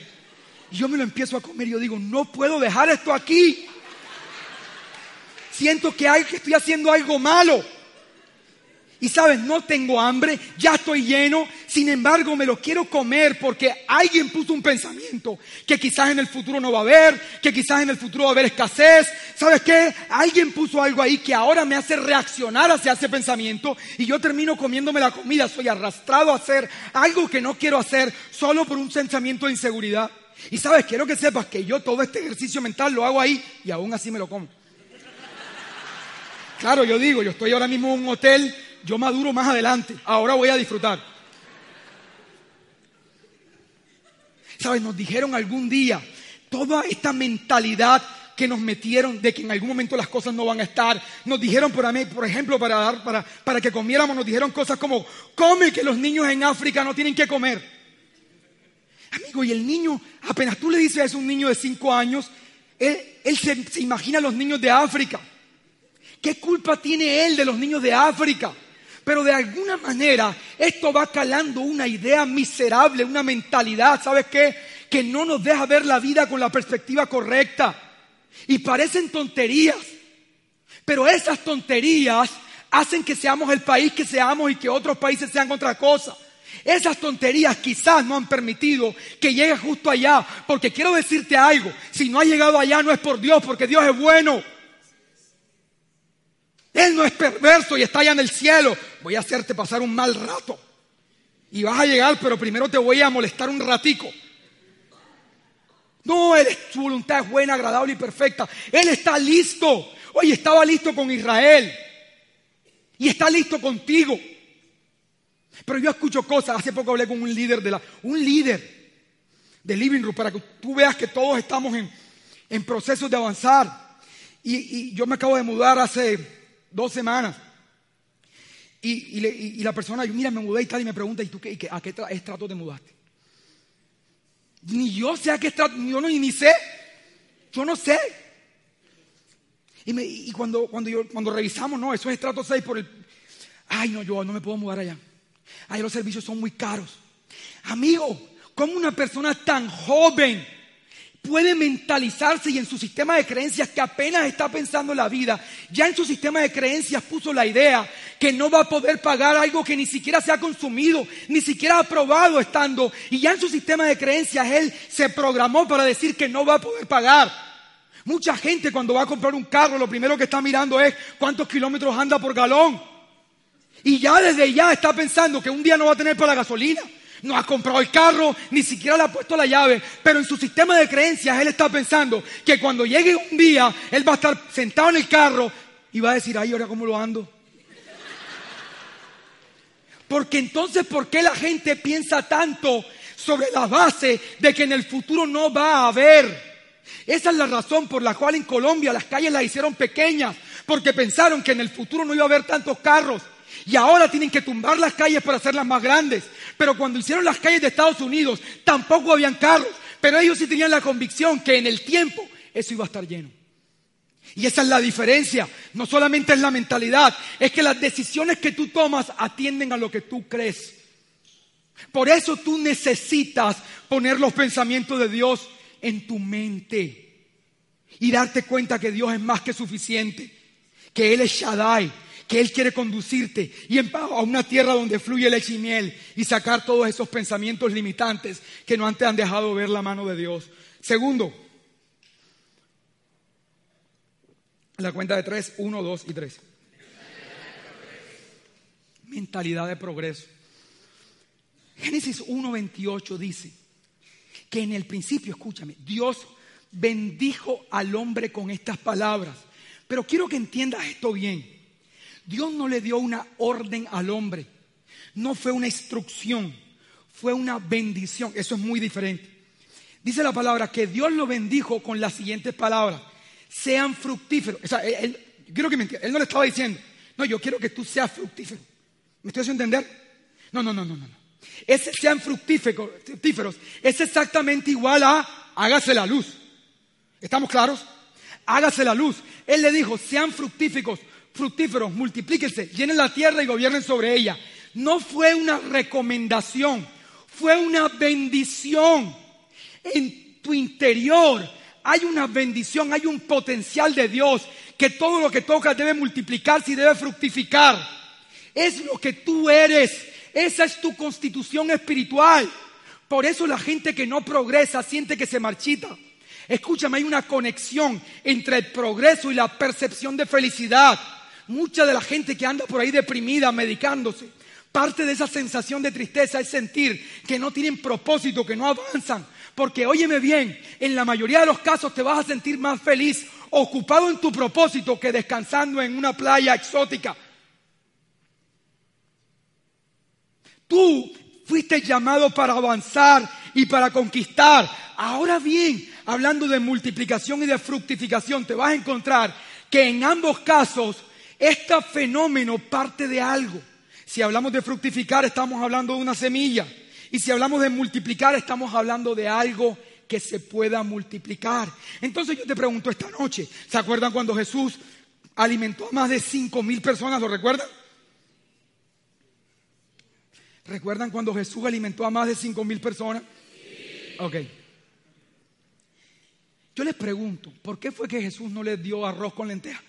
Y yo me lo empiezo a comer y yo digo, no puedo dejar esto aquí siento que, hay, que estoy haciendo algo malo. Y sabes, no tengo hambre, ya estoy lleno, sin embargo me lo quiero comer porque alguien puso un pensamiento que quizás en el futuro no va a haber, que quizás en el futuro va a haber escasez. ¿Sabes qué? Alguien puso algo ahí que ahora me hace reaccionar hacia ese pensamiento y yo termino comiéndome la comida, soy arrastrado a hacer algo que no quiero hacer solo por un pensamiento de inseguridad. Y sabes, quiero que sepas que yo todo este ejercicio mental lo hago ahí y aún así me lo como. Claro, yo digo, yo estoy ahora mismo en un hotel yo maduro más adelante, ahora voy a disfrutar. ¿Sabes? Nos dijeron algún día toda esta mentalidad que nos metieron de que en algún momento las cosas no van a estar. Nos dijeron, por, por ejemplo, para, dar, para, para que comiéramos, nos dijeron cosas como, come que los niños en África no tienen que comer. Amigo, y el niño, apenas tú le dices a un niño de cinco años, él, se, se imagina a los niños de África. ¿Qué culpa tiene él de los niños de África? Pero de alguna manera esto va calando una idea miserable, una mentalidad, ¿sabes qué? Que no nos deja ver la vida con la perspectiva correcta. Y parecen tonterías. Pero esas tonterías hacen que seamos el país que seamos y que otros países sean otra cosa. Esas tonterías quizás no han permitido que llegue justo allá. Porque quiero decirte algo, si no has llegado allá no es por Dios, porque Dios es bueno. Él no es perverso y está allá en el cielo. Voy a hacerte pasar un mal rato. Y vas a llegar, pero primero te voy a molestar un ratico. No, él, su voluntad es buena, agradable y perfecta. Él está listo. Oye, estaba listo con Israel. Y está listo contigo. Pero yo escucho cosas. Hace poco hablé con un líder de la, un líder de Living Room para que tú veas que todos estamos en, en procesos de avanzar. Y, y yo me acabo de mudar hace dos semanas. Y, la persona, mira, me mudé y tal, y me pregunta, ¿y tú qué, a qué estrato te mudaste? Ni yo sé a qué estrato, yo no, ni sé. Yo no sé. Y, cuando, cuando, yo, cuando revisamos, no, eso es estrato 6 por el... Ay, no, yo no me puedo mudar allá. Ay, los servicios son muy caros. Amigo, ¿cómo una persona tan joven puede mentalizarse y en su sistema de creencias que apenas está pensando en la vida, ya en su sistema de creencias puso la idea que no va a poder pagar algo que ni siquiera se ha consumido, ni siquiera ha probado estando, y ya en su sistema de creencias él se programó para decir que no va a poder pagar. Mucha gente cuando va a comprar un carro lo primero que está mirando es cuántos kilómetros anda por galón. Y ya desde ya está pensando que un día no va a tener para la gasolina no ha comprado el carro, ni siquiera le ha puesto la llave, pero en su sistema de creencias él está pensando que cuando llegue un día, él va a estar sentado en el carro y va a decir, ay, ahora cómo lo ando. Porque entonces, ¿por qué la gente piensa tanto sobre la base de que en el futuro no va a haber? Esa es la razón por la cual en Colombia las calles las hicieron pequeñas, porque pensaron que en el futuro no iba a haber tantos carros. Y ahora tienen que tumbar las calles para hacerlas más grandes. Pero cuando hicieron las calles de Estados Unidos, tampoco habían carros. Pero ellos sí tenían la convicción que en el tiempo eso iba a estar lleno. Y esa es la diferencia. No solamente es la mentalidad, es que las decisiones que tú tomas atienden a lo que tú crees. Por eso tú necesitas poner los pensamientos de Dios en tu mente y darte cuenta que Dios es más que suficiente, que Él es Shaddai, que Él quiere conducirte y a una tierra donde fluye leche y miel y sacar todos esos pensamientos limitantes que no antes han dejado ver la mano de Dios. Segundo, la cuenta de tres, uno, dos y tres. Mentalidad de progreso. Génesis 1.28 dice que en el principio, escúchame, Dios bendijo al hombre con estas palabras. Pero quiero que entiendas esto bien. Dios no le dio una orden al hombre, no fue una instrucción, fue una bendición. Eso es muy diferente. Dice la palabra que Dios lo bendijo con las siguientes palabras. Sean fructíferos. O sea, él, que me. Él no le estaba diciendo, no, yo quiero que tú seas fructífero. ¿Me estoy haciendo entender? No, no, no, no, no. Ese sean fructíferos es exactamente igual a hágase la luz. ¿Estamos claros? Hágase la luz. Él le dijo, sean fructíferos, fructíferos, multiplíquense, llenen la tierra y gobiernen sobre ella. No fue una recomendación, fue una bendición. En tu interior hay una bendición, hay un potencial de Dios que todo lo que toca debe multiplicarse y debe fructificar. Es lo que tú eres. Esa es tu constitución espiritual. Por eso la gente que no progresa siente que se marchita. Escúchame, hay una conexión entre el progreso y la percepción de felicidad. Mucha de la gente que anda por ahí deprimida, medicándose, parte de esa sensación de tristeza es sentir que no tienen propósito, que no avanzan. Porque óyeme bien, en la mayoría de los casos te vas a sentir más feliz ocupado en tu propósito que descansando en una playa exótica. Tú fuiste llamado para avanzar y para conquistar. Ahora bien, hablando de multiplicación y de fructificación, te vas a encontrar que en ambos casos este fenómeno parte de algo. Si hablamos de fructificar, estamos hablando de una semilla. Y si hablamos de multiplicar, estamos hablando de algo que se pueda multiplicar. Entonces yo te pregunto esta noche, ¿se acuerdan cuando Jesús alimentó a más de cinco mil personas? ¿Lo recuerdan? ¿Recuerdan cuando Jesús alimentó a más de cinco mil personas? Ok. Yo les pregunto, ¿por qué fue que Jesús no les dio arroz con lentejas?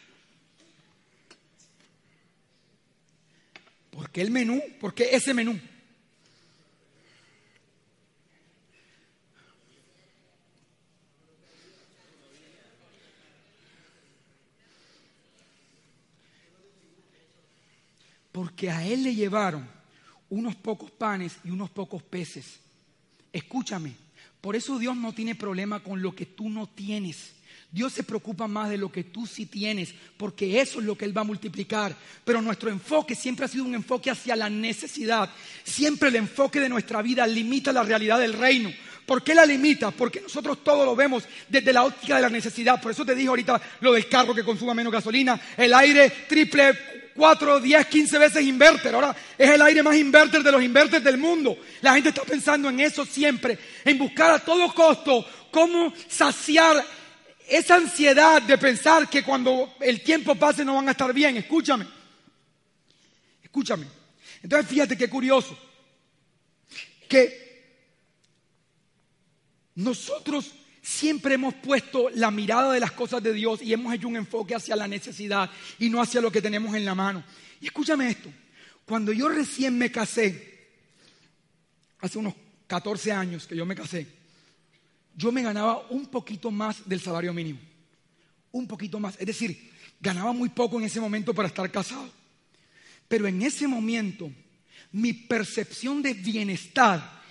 ¿Por qué el menú? ¿Por qué ese menú? Porque a él le llevaron unos pocos panes y unos pocos peces. Escúchame, por eso Dios no tiene problema con lo que tú no tienes. Dios se preocupa más de lo que tú sí tienes, porque eso es lo que Él va a multiplicar. Pero nuestro enfoque siempre ha sido un enfoque hacia la necesidad. Siempre el enfoque de nuestra vida limita la realidad del reino. ¿Por qué la limita? Porque nosotros todo lo vemos desde la óptica de la necesidad. Por eso te dije ahorita lo del carro que consuma menos gasolina, el aire triple 4, 10, 15 veces inverter. Ahora es el aire más inverter de los inverters del mundo. La gente está pensando en eso siempre, en buscar a todo costo cómo saciar esa ansiedad de pensar que cuando el tiempo pase no van a estar bien. Escúchame, escúchame. Entonces fíjate qué curioso, que nosotros siempre hemos puesto la mirada de las cosas de Dios y hemos hecho un enfoque hacia la necesidad y no hacia lo que tenemos en la mano. Y escúchame esto, cuando yo recién me casé, hace unos 14 años que yo me casé, yo me ganaba un poquito más del salario mínimo, un poquito más, es decir, ganaba muy poco en ese momento para estar casado. Pero en ese momento mi percepción de bienestar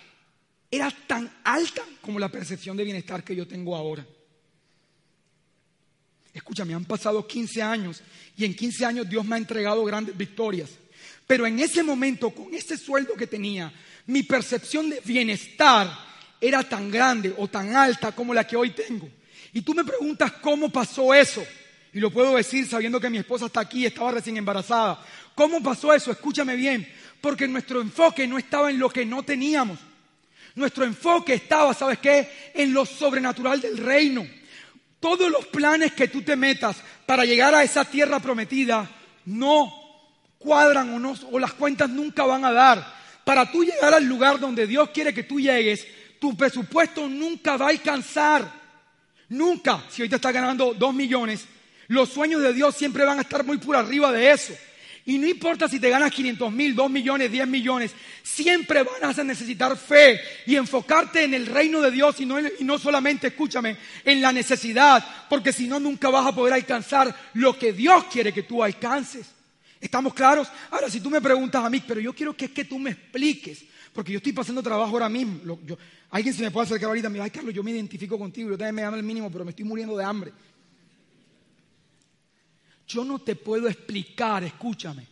era tan alta como la percepción de bienestar que yo tengo ahora. Escúchame, han pasado 15 años y en 15 años Dios me ha entregado grandes victorias. Pero en ese momento, con ese sueldo que tenía, mi percepción de bienestar era tan grande o tan alta como la que hoy tengo. Y tú me preguntas cómo pasó eso. Y lo puedo decir sabiendo que mi esposa está aquí, estaba recién embarazada. ¿Cómo pasó eso? Escúchame bien. Porque nuestro enfoque no estaba en lo que no teníamos. Nuestro enfoque estaba, ¿sabes qué? En lo sobrenatural del reino. Todos los planes que tú te metas para llegar a esa tierra prometida no cuadran o, no, o las cuentas nunca van a dar. Para tú llegar al lugar donde Dios quiere que tú llegues, tu presupuesto nunca va a alcanzar. Nunca. Si hoy te estás ganando dos millones, los sueños de Dios siempre van a estar muy por arriba de eso. Y no importa si te ganas 500 mil, 2 millones, 10 millones, siempre vas a necesitar fe y enfocarte en el reino de Dios y no, y no solamente, escúchame, en la necesidad, porque si no, nunca vas a poder alcanzar lo que Dios quiere que tú alcances. ¿Estamos claros? Ahora, si tú me preguntas a mí, pero yo quiero que, que tú me expliques, porque yo estoy pasando trabajo ahora mismo. alguien se me puede acercar ahorita y me dice, ay Carlos, yo me identifico contigo, yo también me llamo el mínimo, pero me estoy muriendo de hambre. Yo no te puedo explicar, escúchame,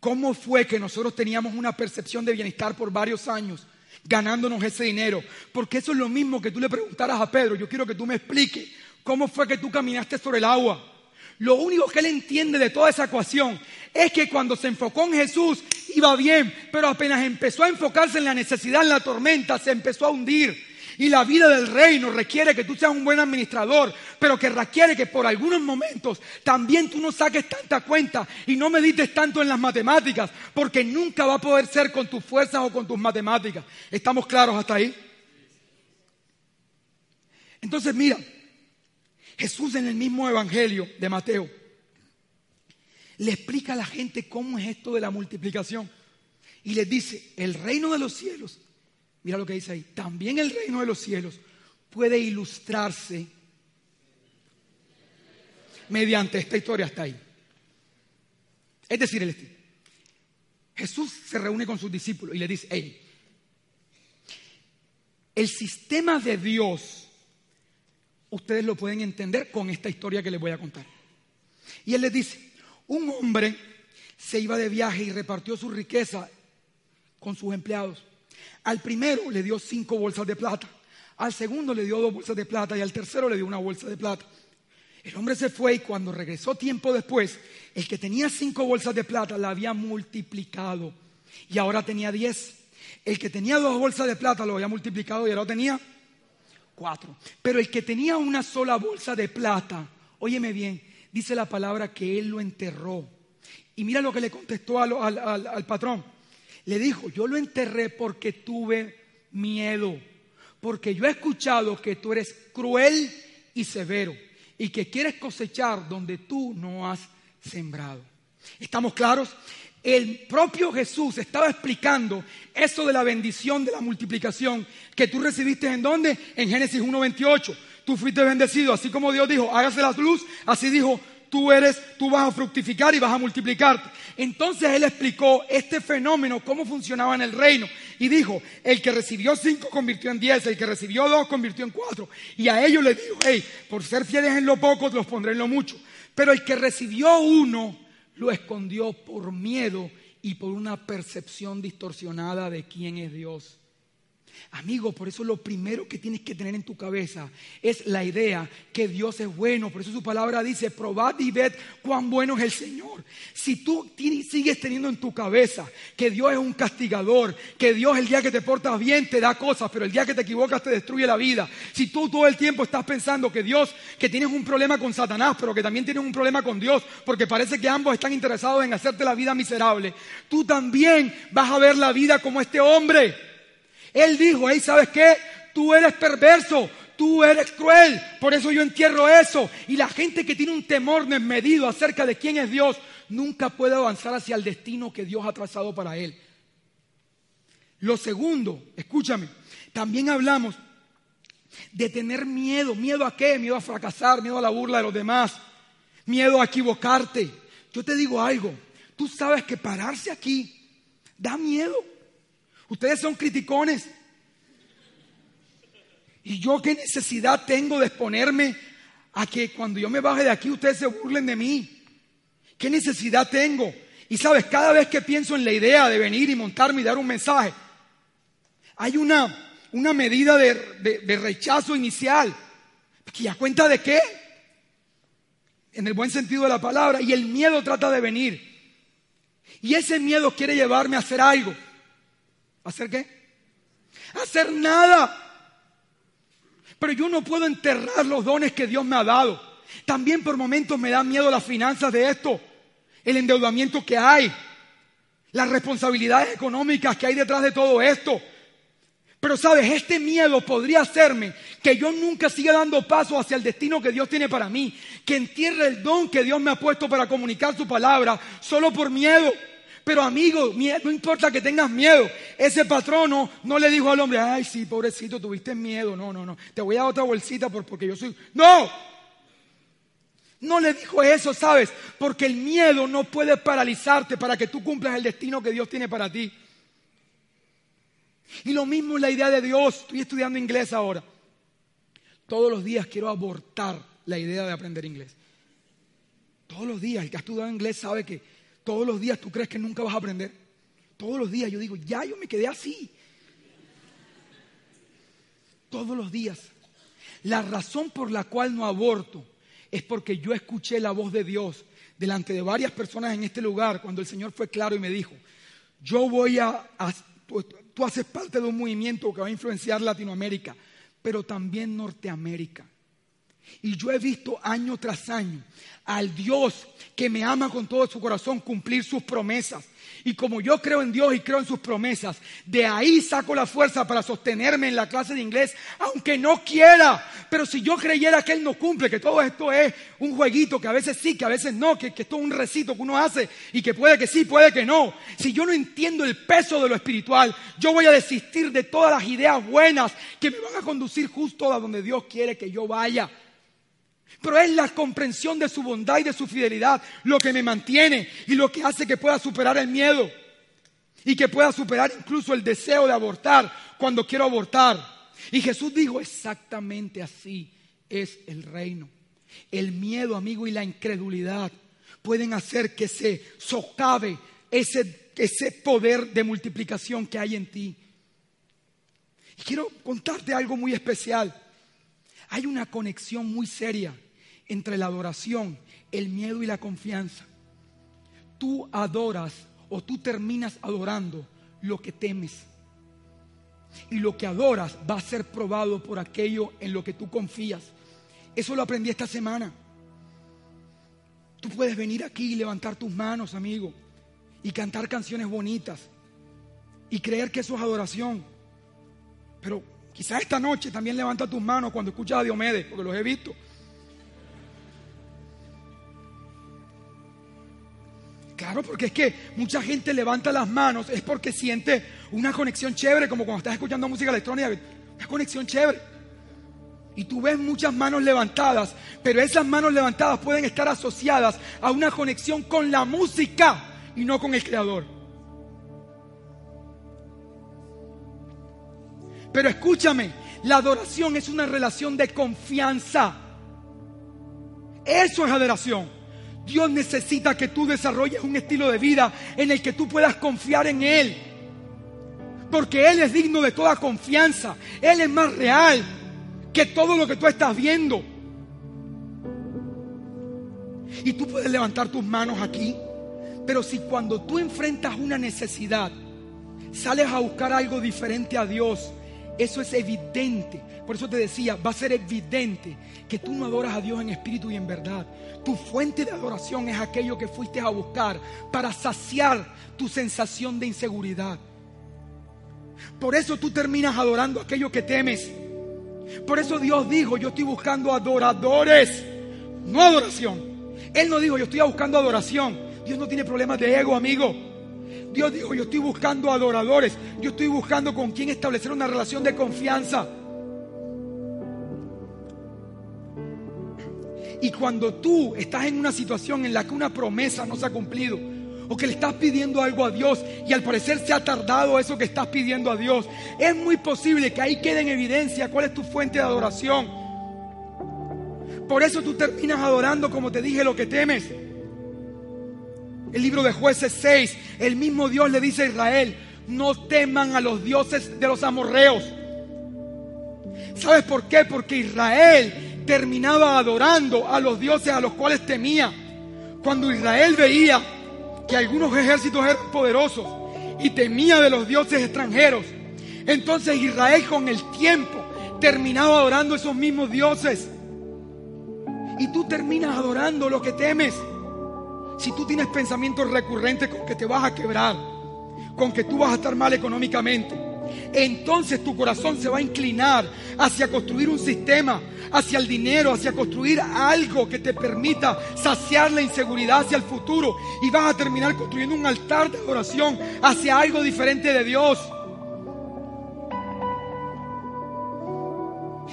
cómo fue que nosotros teníamos una percepción de bienestar por varios años ganándonos ese dinero. Porque eso es lo mismo que tú le preguntaras a Pedro. Yo quiero que tú me expliques cómo fue que tú caminaste sobre el agua. Lo único que él entiende de toda esa ecuación es que cuando se enfocó en Jesús iba bien, pero apenas empezó a enfocarse en la necesidad, en la tormenta, se empezó a hundir. Y la vida del reino requiere que tú seas un buen administrador, pero que requiere que por algunos momentos también tú no saques tanta cuenta y no medites tanto en las matemáticas, porque nunca va a poder ser con tus fuerzas o con tus matemáticas. ¿Estamos claros hasta ahí? Entonces mira, Jesús en el mismo Evangelio de Mateo le explica a la gente cómo es esto de la multiplicación. Y les dice, el reino de los cielos, mira lo que dice ahí, también el reino de los cielos puede ilustrarse mediante esta historia hasta ahí. Es decir, el. Jesús se reúne con sus discípulos y le dice, el sistema de Dios, ustedes lo pueden entender con esta historia que les voy a contar. Y él les dice, un hombre se iba de viaje y repartió su riqueza con sus empleados. Al primero le dio cinco bolsas de plata, al segundo le dio dos bolsas de plata y al tercero le dio una bolsa de plata. El hombre se fue y cuando regresó tiempo después, el que tenía cinco bolsas de plata la había multiplicado y ahora tenía diez. El que tenía dos bolsas de plata lo había multiplicado y ahora tenía cuatro. Pero el que tenía una sola bolsa de plata, óyeme bien, dice la palabra que él lo enterró. Y mira lo que le contestó al, al patrón. Le dijo, yo lo enterré porque tuve miedo, porque yo he escuchado que tú eres cruel y severo y que quieres cosechar donde tú no has sembrado. ¿Estamos claros? El propio Jesús estaba explicando eso de la bendición de la multiplicación que tú recibiste en dónde? En Génesis 1.28. Tú fuiste bendecido, así como Dios dijo, hágase la luz, así dijo, tú eres, tú vas a fructificar y vas a multiplicarte. Entonces él explicó este fenómeno, cómo funcionaba en el reino. Y dijo, el que recibió cinco convirtió en diez, el que recibió dos convirtió en cuatro. Y a ellos les dijo, hey, por ser fieles en lo poco, los pondré en lo mucho. Pero el que recibió uno, lo escondió por miedo y por una percepción distorsionada de quién es Dios. Amigo, por eso lo primero que tienes que tener en tu cabeza es la idea que Dios es bueno. Por eso su palabra dice, probad y ved cuán bueno es el Señor. Si tú sigues teniendo en tu cabeza que Dios es un castigador, que Dios el día que te portas bien te da cosas, pero el día que te equivocas te destruye la vida. Si tú todo el tiempo estás pensando que Dios, que tienes un problema con Satanás, pero que también tienes un problema con Dios, porque parece que ambos están interesados en hacerte la vida miserable, tú también vas a ver la vida como este hombre. Él dijo, hey, ¿sabes qué? Tú eres perverso, tú eres cruel, por eso yo entierro eso. Y la gente que tiene un temor desmedido acerca de quién es Dios, nunca puede avanzar hacia el destino que Dios ha trazado para él. Lo segundo, escúchame, también hablamos de tener miedo. ¿Miedo a qué? Miedo a fracasar, miedo a la burla de los demás, miedo a equivocarte. Yo te digo algo, tú sabes que pararse aquí da miedo. Ustedes son criticones. ¿Y yo qué necesidad tengo de exponerme a que cuando yo me baje de aquí ustedes se burlen de mí? ¿Qué necesidad tengo? Y sabes, cada vez que pienso en la idea de venir y montarme y dar un mensaje, hay una, una medida de, de rechazo inicial. ¿Y a cuenta de qué? En el buen sentido de la palabra. Y el miedo trata de venir. Y ese miedo quiere llevarme a hacer algo. ¿Hacer qué? Hacer nada. Pero yo no puedo enterrar los dones que Dios me ha dado. También por momentos me da miedo las finanzas de esto, el endeudamiento que hay, las responsabilidades económicas que hay detrás de todo esto. Pero sabes, este miedo podría hacerme que yo nunca siga dando paso hacia el destino que Dios tiene para mí, que entierre el don que Dios me ha puesto para comunicar su palabra solo por miedo. Pero amigo, no importa que tengas miedo. Ese patrono no le dijo al hombre, ay, sí, pobrecito, tuviste miedo. No, no, no. Te voy a dar otra bolsita porque yo soy... No. No le dijo eso, ¿sabes? Porque el miedo no puede paralizarte para que tú cumplas el destino que Dios tiene para ti. Y lo mismo es la idea de Dios. Estoy estudiando inglés ahora. Todos los días quiero abortar la idea de aprender inglés. Todos los días. El que ha estudiado inglés sabe que todos los días tú crees que nunca vas a aprender. Todos los días yo digo, ya yo me quedé así. Todos los días. La razón por la cual no aborto es porque yo escuché la voz de Dios delante de varias personas en este lugar cuando el Señor fue claro y me dijo, yo voy a, tú haces parte de un movimiento que va a influenciar Latinoamérica, pero también Norteamérica. Y yo he visto año tras año al Dios que me ama con todo su corazón cumplir sus promesas. Y como yo creo en Dios y creo en sus promesas, de ahí saco la fuerza para sostenerme en la clase de inglés, aunque no quiera, pero si yo creyera que Él no cumple, que todo esto es un jueguito, que a veces sí, que a veces no, que, que esto es un recito que uno hace y que puede que sí, puede que no. Si yo no entiendo el peso de lo espiritual, yo voy a desistir de todas las ideas buenas que me van a conducir justo a donde Dios quiere que yo vaya. Pero es la comprensión de su bondad y de su fidelidad lo que me mantiene y lo que hace que pueda superar el miedo y que pueda superar incluso el deseo de abortar cuando quiero abortar. Y Jesús dijo exactamente así es el reino. El miedo, amigo, y la incredulidad pueden hacer que se socave ese, ese poder de multiplicación que hay en ti. Y quiero contarte algo muy especial. Hay una conexión muy seria entre la adoración, el miedo y la confianza. Tú adoras o tú terminas adorando lo que temes. Y lo que adoras va a ser probado por aquello en lo que tú confías. Eso lo aprendí esta semana. Tú puedes venir aquí y levantar tus manos, amigo, y cantar canciones bonitas y creer que eso es adoración. Pero quizás esta noche también levanta tus manos cuando escuchas a Diomedes, porque los he visto. Claro, porque es que mucha gente levanta las manos, es porque siente una conexión chévere, como cuando estás escuchando música electrónica, una conexión chévere. Y tú ves muchas manos levantadas, pero esas manos levantadas pueden estar asociadas a una conexión con la música y no con el creador. Pero escúchame, la adoración es una relación de confianza. Eso es adoración. Dios necesita que tú desarrolles un estilo de vida en el que tú puedas confiar en Él. Porque Él es digno de toda confianza. Él es más real que todo lo que tú estás viendo. Y tú puedes levantar tus manos aquí. Pero si cuando tú enfrentas una necesidad, sales a buscar algo diferente a Dios, eso es evidente. Por eso te decía, va a ser evidente que tú no adoras a Dios en espíritu y en verdad. Tu fuente de adoración es aquello que fuiste a buscar para saciar tu sensación de inseguridad. Por eso tú terminas adorando aquello que temes. Por eso Dios dijo, yo estoy buscando adoradores, no adoración. Él no dijo, yo estoy buscando adoración. Dios no tiene problemas de ego, amigo. Dios dijo, yo estoy buscando adoradores. Yo estoy buscando con quien establecer una relación de confianza. Y cuando tú estás en una situación en la que una promesa no se ha cumplido, o que le estás pidiendo algo a Dios y al parecer se ha tardado eso que estás pidiendo a Dios, es muy posible que ahí quede en evidencia cuál es tu fuente de adoración. Por eso tú terminas adorando, como te dije, lo que temes. El libro de jueces 6, el mismo Dios le dice a Israel, no teman a los dioses de los amorreos. ¿Sabes por qué? Porque Israel terminaba adorando a los dioses a los cuales temía. Cuando Israel veía que algunos ejércitos eran poderosos y temía de los dioses extranjeros, entonces Israel con el tiempo terminaba adorando a esos mismos dioses. Y tú terminas adorando lo que temes. Si tú tienes pensamientos recurrentes con que te vas a quebrar, con que tú vas a estar mal económicamente, entonces tu corazón se va a inclinar hacia construir un sistema, hacia el dinero, hacia construir algo que te permita saciar la inseguridad hacia el futuro y vas a terminar construyendo un altar de adoración hacia algo diferente de Dios.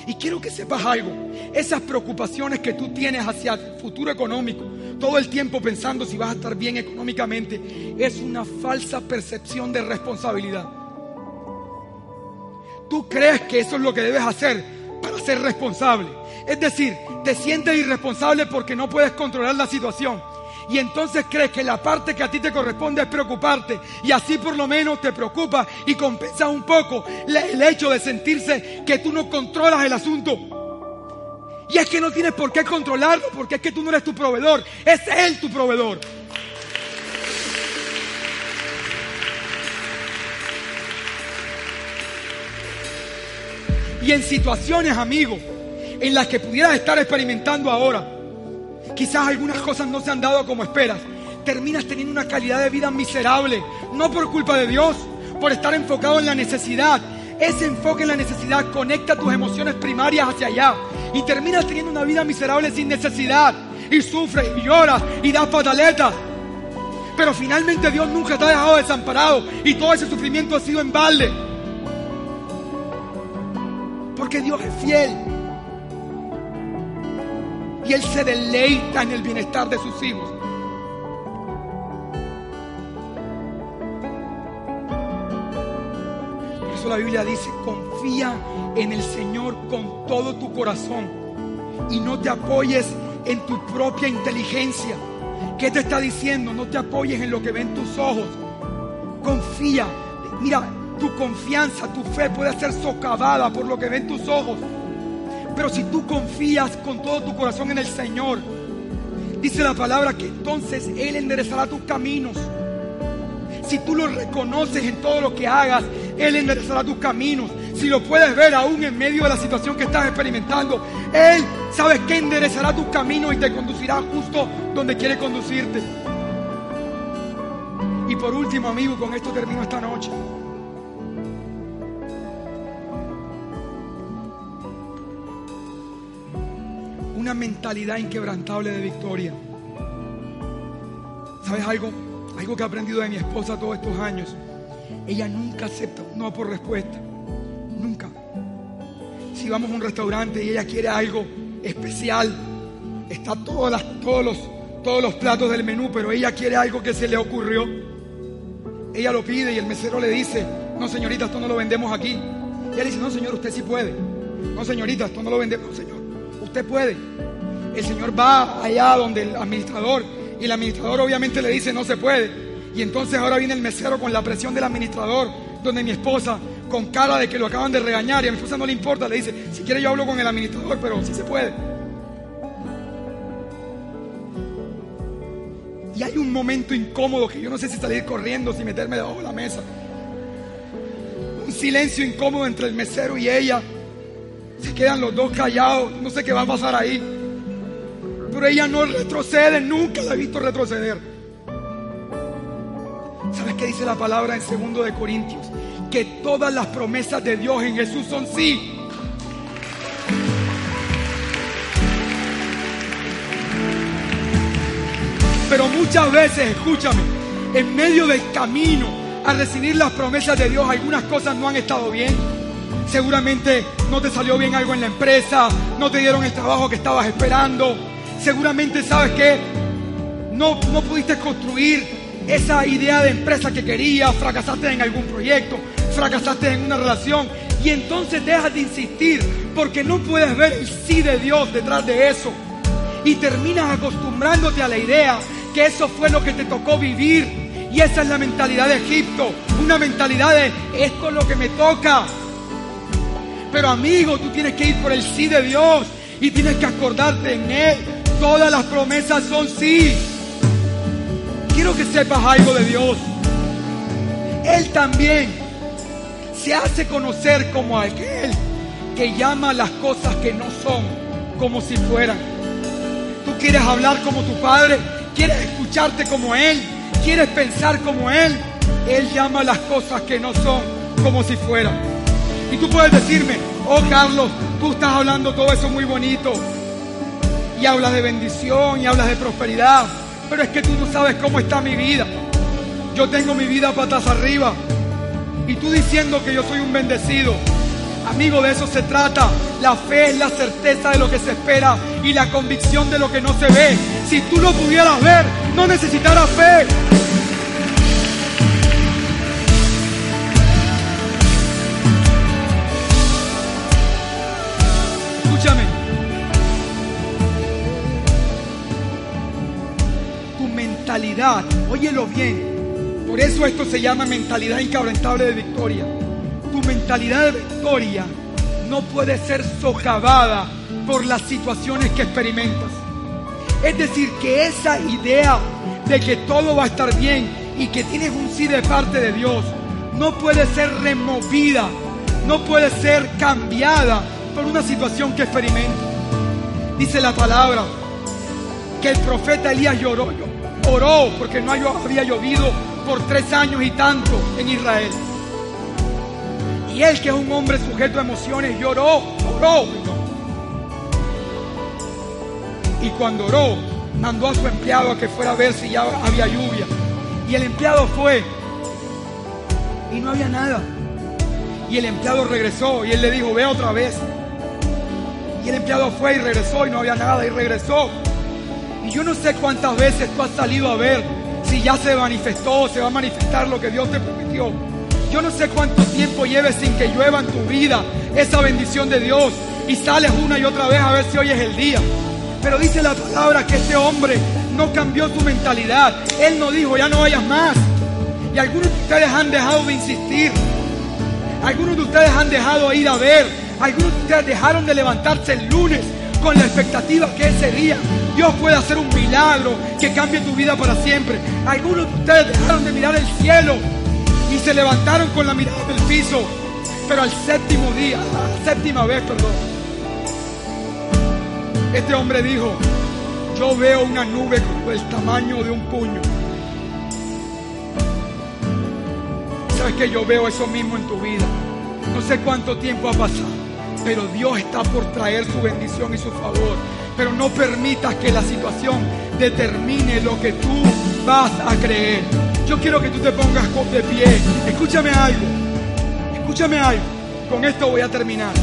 Y quiero que sepas algo, esas preocupaciones que tú tienes hacia el futuro económico, todo el tiempo pensando si vas a estar bien económicamente, es una falsa percepción de responsabilidad. Tú crees que eso es lo que debes hacer para ser responsable. Es decir, te sientes irresponsable porque no puedes controlar la situación. Y entonces crees que la parte que a ti te corresponde es preocuparte. Y así por lo menos te preocupa y compensas un poco el hecho de sentirse que tú no controlas el asunto. Y es que no tienes por qué controlarlo porque es que tú no eres tu proveedor. Es Él tu proveedor. Y en situaciones, amigos, en las que pudieras estar experimentando ahora, quizás algunas cosas no se han dado como esperas, terminas teniendo una calidad de vida miserable, no por culpa de Dios, por estar enfocado en la necesidad. Ese enfoque en la necesidad conecta tus emociones primarias hacia allá y terminas teniendo una vida miserable sin necesidad y sufres y lloras y das pataletas. Pero finalmente Dios nunca te ha dejado desamparado y todo ese sufrimiento ha sido en balde. Porque Dios es fiel. Y Él se deleita en el bienestar de sus hijos. Por eso la Biblia dice, confía en el Señor con todo tu corazón y no te apoyes en tu propia inteligencia. ¿Qué te está diciendo? No te apoyes en lo que ven tus ojos. Confía. Mira, tu confianza, tu fe puede ser socavada por lo que ven tus ojos. Pero si tú confías con todo tu corazón en el Señor, dice la palabra que entonces Él enderezará tus caminos. Si tú lo reconoces en todo lo que hagas, Él enderezará tus caminos. Si lo puedes ver aún en medio de la situación que estás experimentando, Él, ¿sabes que Enderezará tus caminos y te conducirá justo donde quiere conducirte. Y por último, amigo, con esto termino esta noche. Una mentalidad inquebrantable de victoria. ¿Sabes algo? Algo que he aprendido de mi esposa todos estos años. Ella nunca acepta no por respuesta. Nunca. Si vamos a un restaurante y ella quiere algo especial, está todas las, todos, los, todos los platos del menú, pero ella quiere algo que se le ocurrió. Ella lo pide y el mesero le dice, no señorita, esto no lo vendemos aquí. Y ella dice, no señor, usted sí puede. No señorita, esto no lo vendemos, no, señor. Usted puede. El señor va allá donde el administrador y el administrador obviamente le dice, no se puede. Y entonces ahora viene el mesero con la presión del administrador, donde mi esposa, con cara de que lo acaban de regañar y a mi esposa no le importa, le dice, si quiere yo hablo con el administrador, pero sí se puede. Y hay un momento incómodo que yo no sé si salir corriendo, si meterme debajo de la mesa. Un silencio incómodo entre el mesero y ella. Se quedan los dos callados, no sé qué va a pasar ahí. Pero ella no retrocede, nunca la he visto retroceder. ¿Sabes qué dice la palabra en segundo de Corintios? Que todas las promesas de Dios en Jesús son sí. Pero muchas veces, escúchame, en medio del camino a recibir las promesas de Dios, algunas cosas no han estado bien. Seguramente no te salió bien algo en la empresa, no te dieron el trabajo que estabas esperando. Seguramente sabes que no, no pudiste construir esa idea de empresa que querías, fracasaste en algún proyecto, fracasaste en una relación y entonces dejas de insistir porque no puedes ver el sí de Dios detrás de eso y terminas acostumbrándote a la idea que eso fue lo que te tocó vivir. Y esa es la mentalidad de Egipto, una mentalidad de esto es lo que me toca. Pero amigo, tú tienes que ir por el sí de Dios y tienes que acordarte en Él. Todas las promesas son sí. Quiero que sepas algo de Dios. Él también se hace conocer como aquel que llama las cosas que no son como si fueran. Tú quieres hablar como tu padre, quieres escucharte como Él, quieres pensar como Él. Él llama las cosas que no son como si fueran. Y tú puedes decirme, oh Carlos, tú estás hablando todo eso muy bonito. Y hablas de bendición y hablas de prosperidad. Pero es que tú no sabes cómo está mi vida. Yo tengo mi vida patas arriba. Y tú diciendo que yo soy un bendecido. Amigo, de eso se trata. La fe es la certeza de lo que se espera y la convicción de lo que no se ve. Si tú lo pudieras ver, no necesitarás fe. Escúchame. Tu mentalidad, óyelo bien. Por eso esto se llama mentalidad inquebrantable de victoria tu mentalidad de victoria no puede ser socavada por las situaciones que experimentas. Es decir, que esa idea de que todo va a estar bien y que tienes un sí de parte de Dios no puede ser removida, no puede ser cambiada por una situación que experimentas. Dice la palabra que el profeta Elías lloró, oró porque no había llovido por tres años y tanto en Israel. Y él, que es un hombre sujeto a emociones, lloró, oró. Y cuando oró, mandó a su empleado a que fuera a ver si ya había lluvia. Y el empleado fue y no había nada. Y el empleado regresó y él le dijo, ve otra vez. Y el empleado fue y regresó y no había nada y regresó. Y yo no sé cuántas veces tú has salido a ver si ya se manifestó, se va a manifestar lo que Dios te prometió. Yo no sé cuánto tiempo lleves sin que llueva en tu vida esa bendición de Dios y sales una y otra vez a ver si hoy es el día. Pero dice la palabra que este hombre no cambió su mentalidad. Él no dijo, ya no vayas más. Y algunos de ustedes han dejado de insistir. Algunos de ustedes han dejado de ir a ver. Algunos de ustedes dejaron de levantarse el lunes con la expectativa que ese día Dios puede hacer un milagro que cambie tu vida para siempre. Algunos de ustedes dejaron de mirar el cielo y se levantaron con la mirada del piso. Pero al séptimo día, a la séptima vez, perdón, este hombre dijo, yo veo una nube como el tamaño de un puño. Sabes que yo veo eso mismo en tu vida. No sé cuánto tiempo ha pasado, pero Dios está por traer su bendición y su favor. Pero no permitas que la situación determine lo que tú vas a creer. Yo quiero que tú te pongas de pie. Escúchame algo. Escúchame algo. Con esto voy a terminar.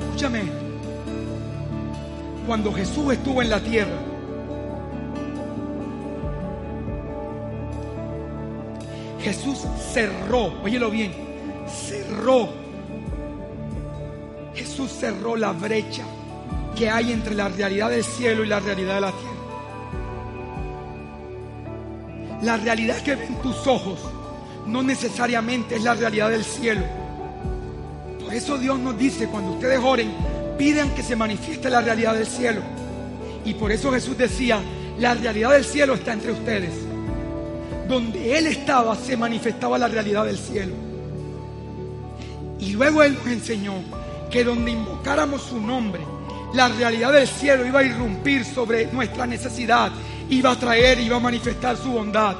Escúchame. Cuando Jesús estuvo en la tierra, Jesús cerró, óyelo bien, cerró. Jesús cerró la brecha que hay entre la realidad del cielo y la realidad de la tierra. La realidad que ven tus ojos no necesariamente es la realidad del cielo. Por eso Dios nos dice, cuando ustedes oren, pidan que se manifieste la realidad del cielo. Y por eso Jesús decía, la realidad del cielo está entre ustedes. Donde Él estaba se manifestaba la realidad del cielo. Y luego Él nos enseñó que donde invocáramos su nombre, la realidad del cielo iba a irrumpir sobre nuestra necesidad, iba a traer, iba a manifestar su bondad.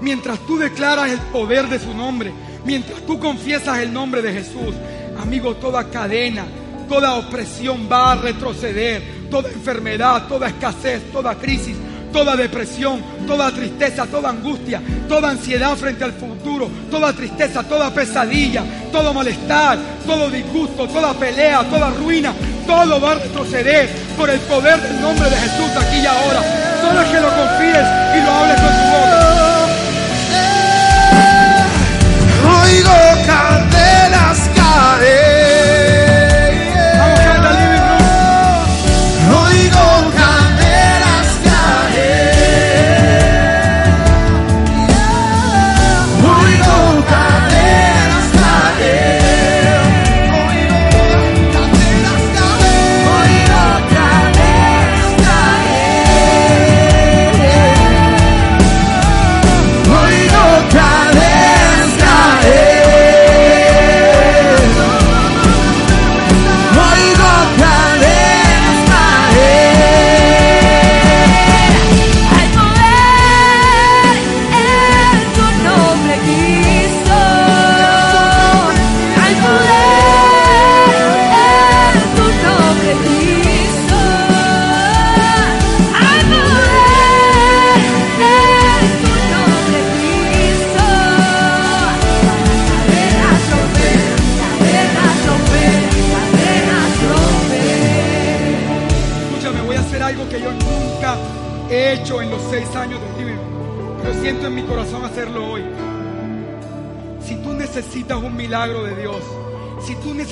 Mientras tú declaras el poder de su nombre, mientras tú confiesas el nombre de Jesús, amigo, toda cadena, toda opresión va a retroceder, toda enfermedad, toda escasez, toda crisis, toda depresión, toda tristeza, toda angustia, toda ansiedad frente al futuro, toda tristeza, toda pesadilla, todo malestar, todo disgusto, toda pelea, toda ruina, todo va a retroceder por el poder del nombre de Jesús aquí y ahora. Solo que lo confíes y lo hables con tu boca.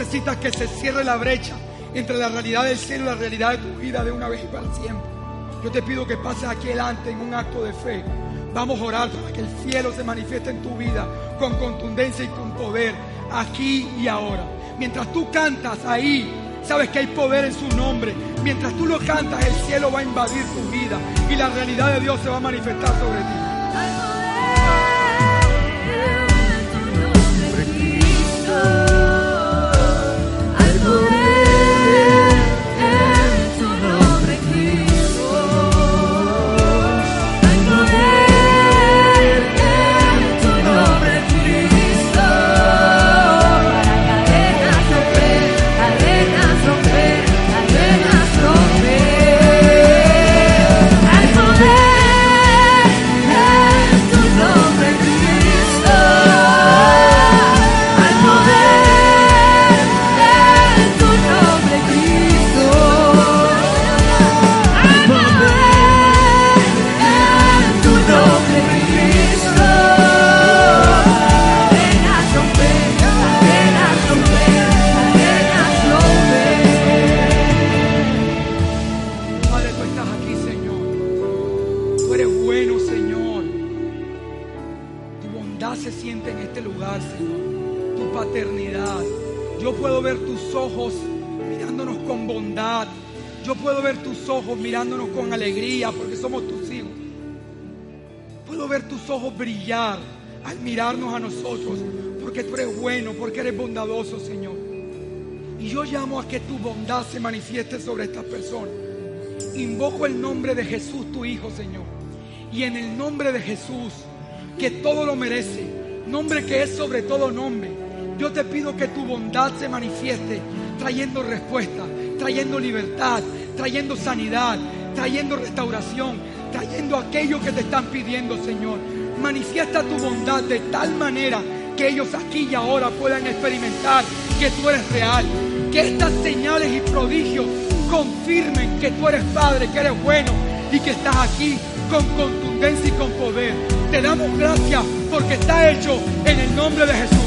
Necesitas que se cierre la brecha entre la realidad del cielo y la realidad de tu vida de una vez y para siempre, yo te pido que pases aquí adelante en un acto de fe. Vamos a orar para que el cielo se manifieste en tu vida con contundencia y con poder aquí y ahora. Mientras tú cantas ahí, sabes que hay poder en su nombre. Mientras tú lo cantas, el cielo va a invadir tu vida y la realidad de Dios se va a manifestar sobre ti. Manifieste sobre estas personas. Invoco el nombre de Jesús, tu Hijo, Señor. Y en el nombre de Jesús, que todo lo merece, nombre que es sobre todo nombre, yo te pido que tu bondad se manifieste trayendo respuesta, trayendo libertad, trayendo sanidad, trayendo restauración, trayendo aquello que te están pidiendo, Señor. Manifiesta tu bondad de tal manera que ellos aquí y ahora puedan experimentar que tú eres real. Que estas señales y prodigios confirmen que tú eres Padre, que eres bueno y que estás aquí con contundencia y con poder. Te damos gracias porque está hecho en el nombre de Jesús.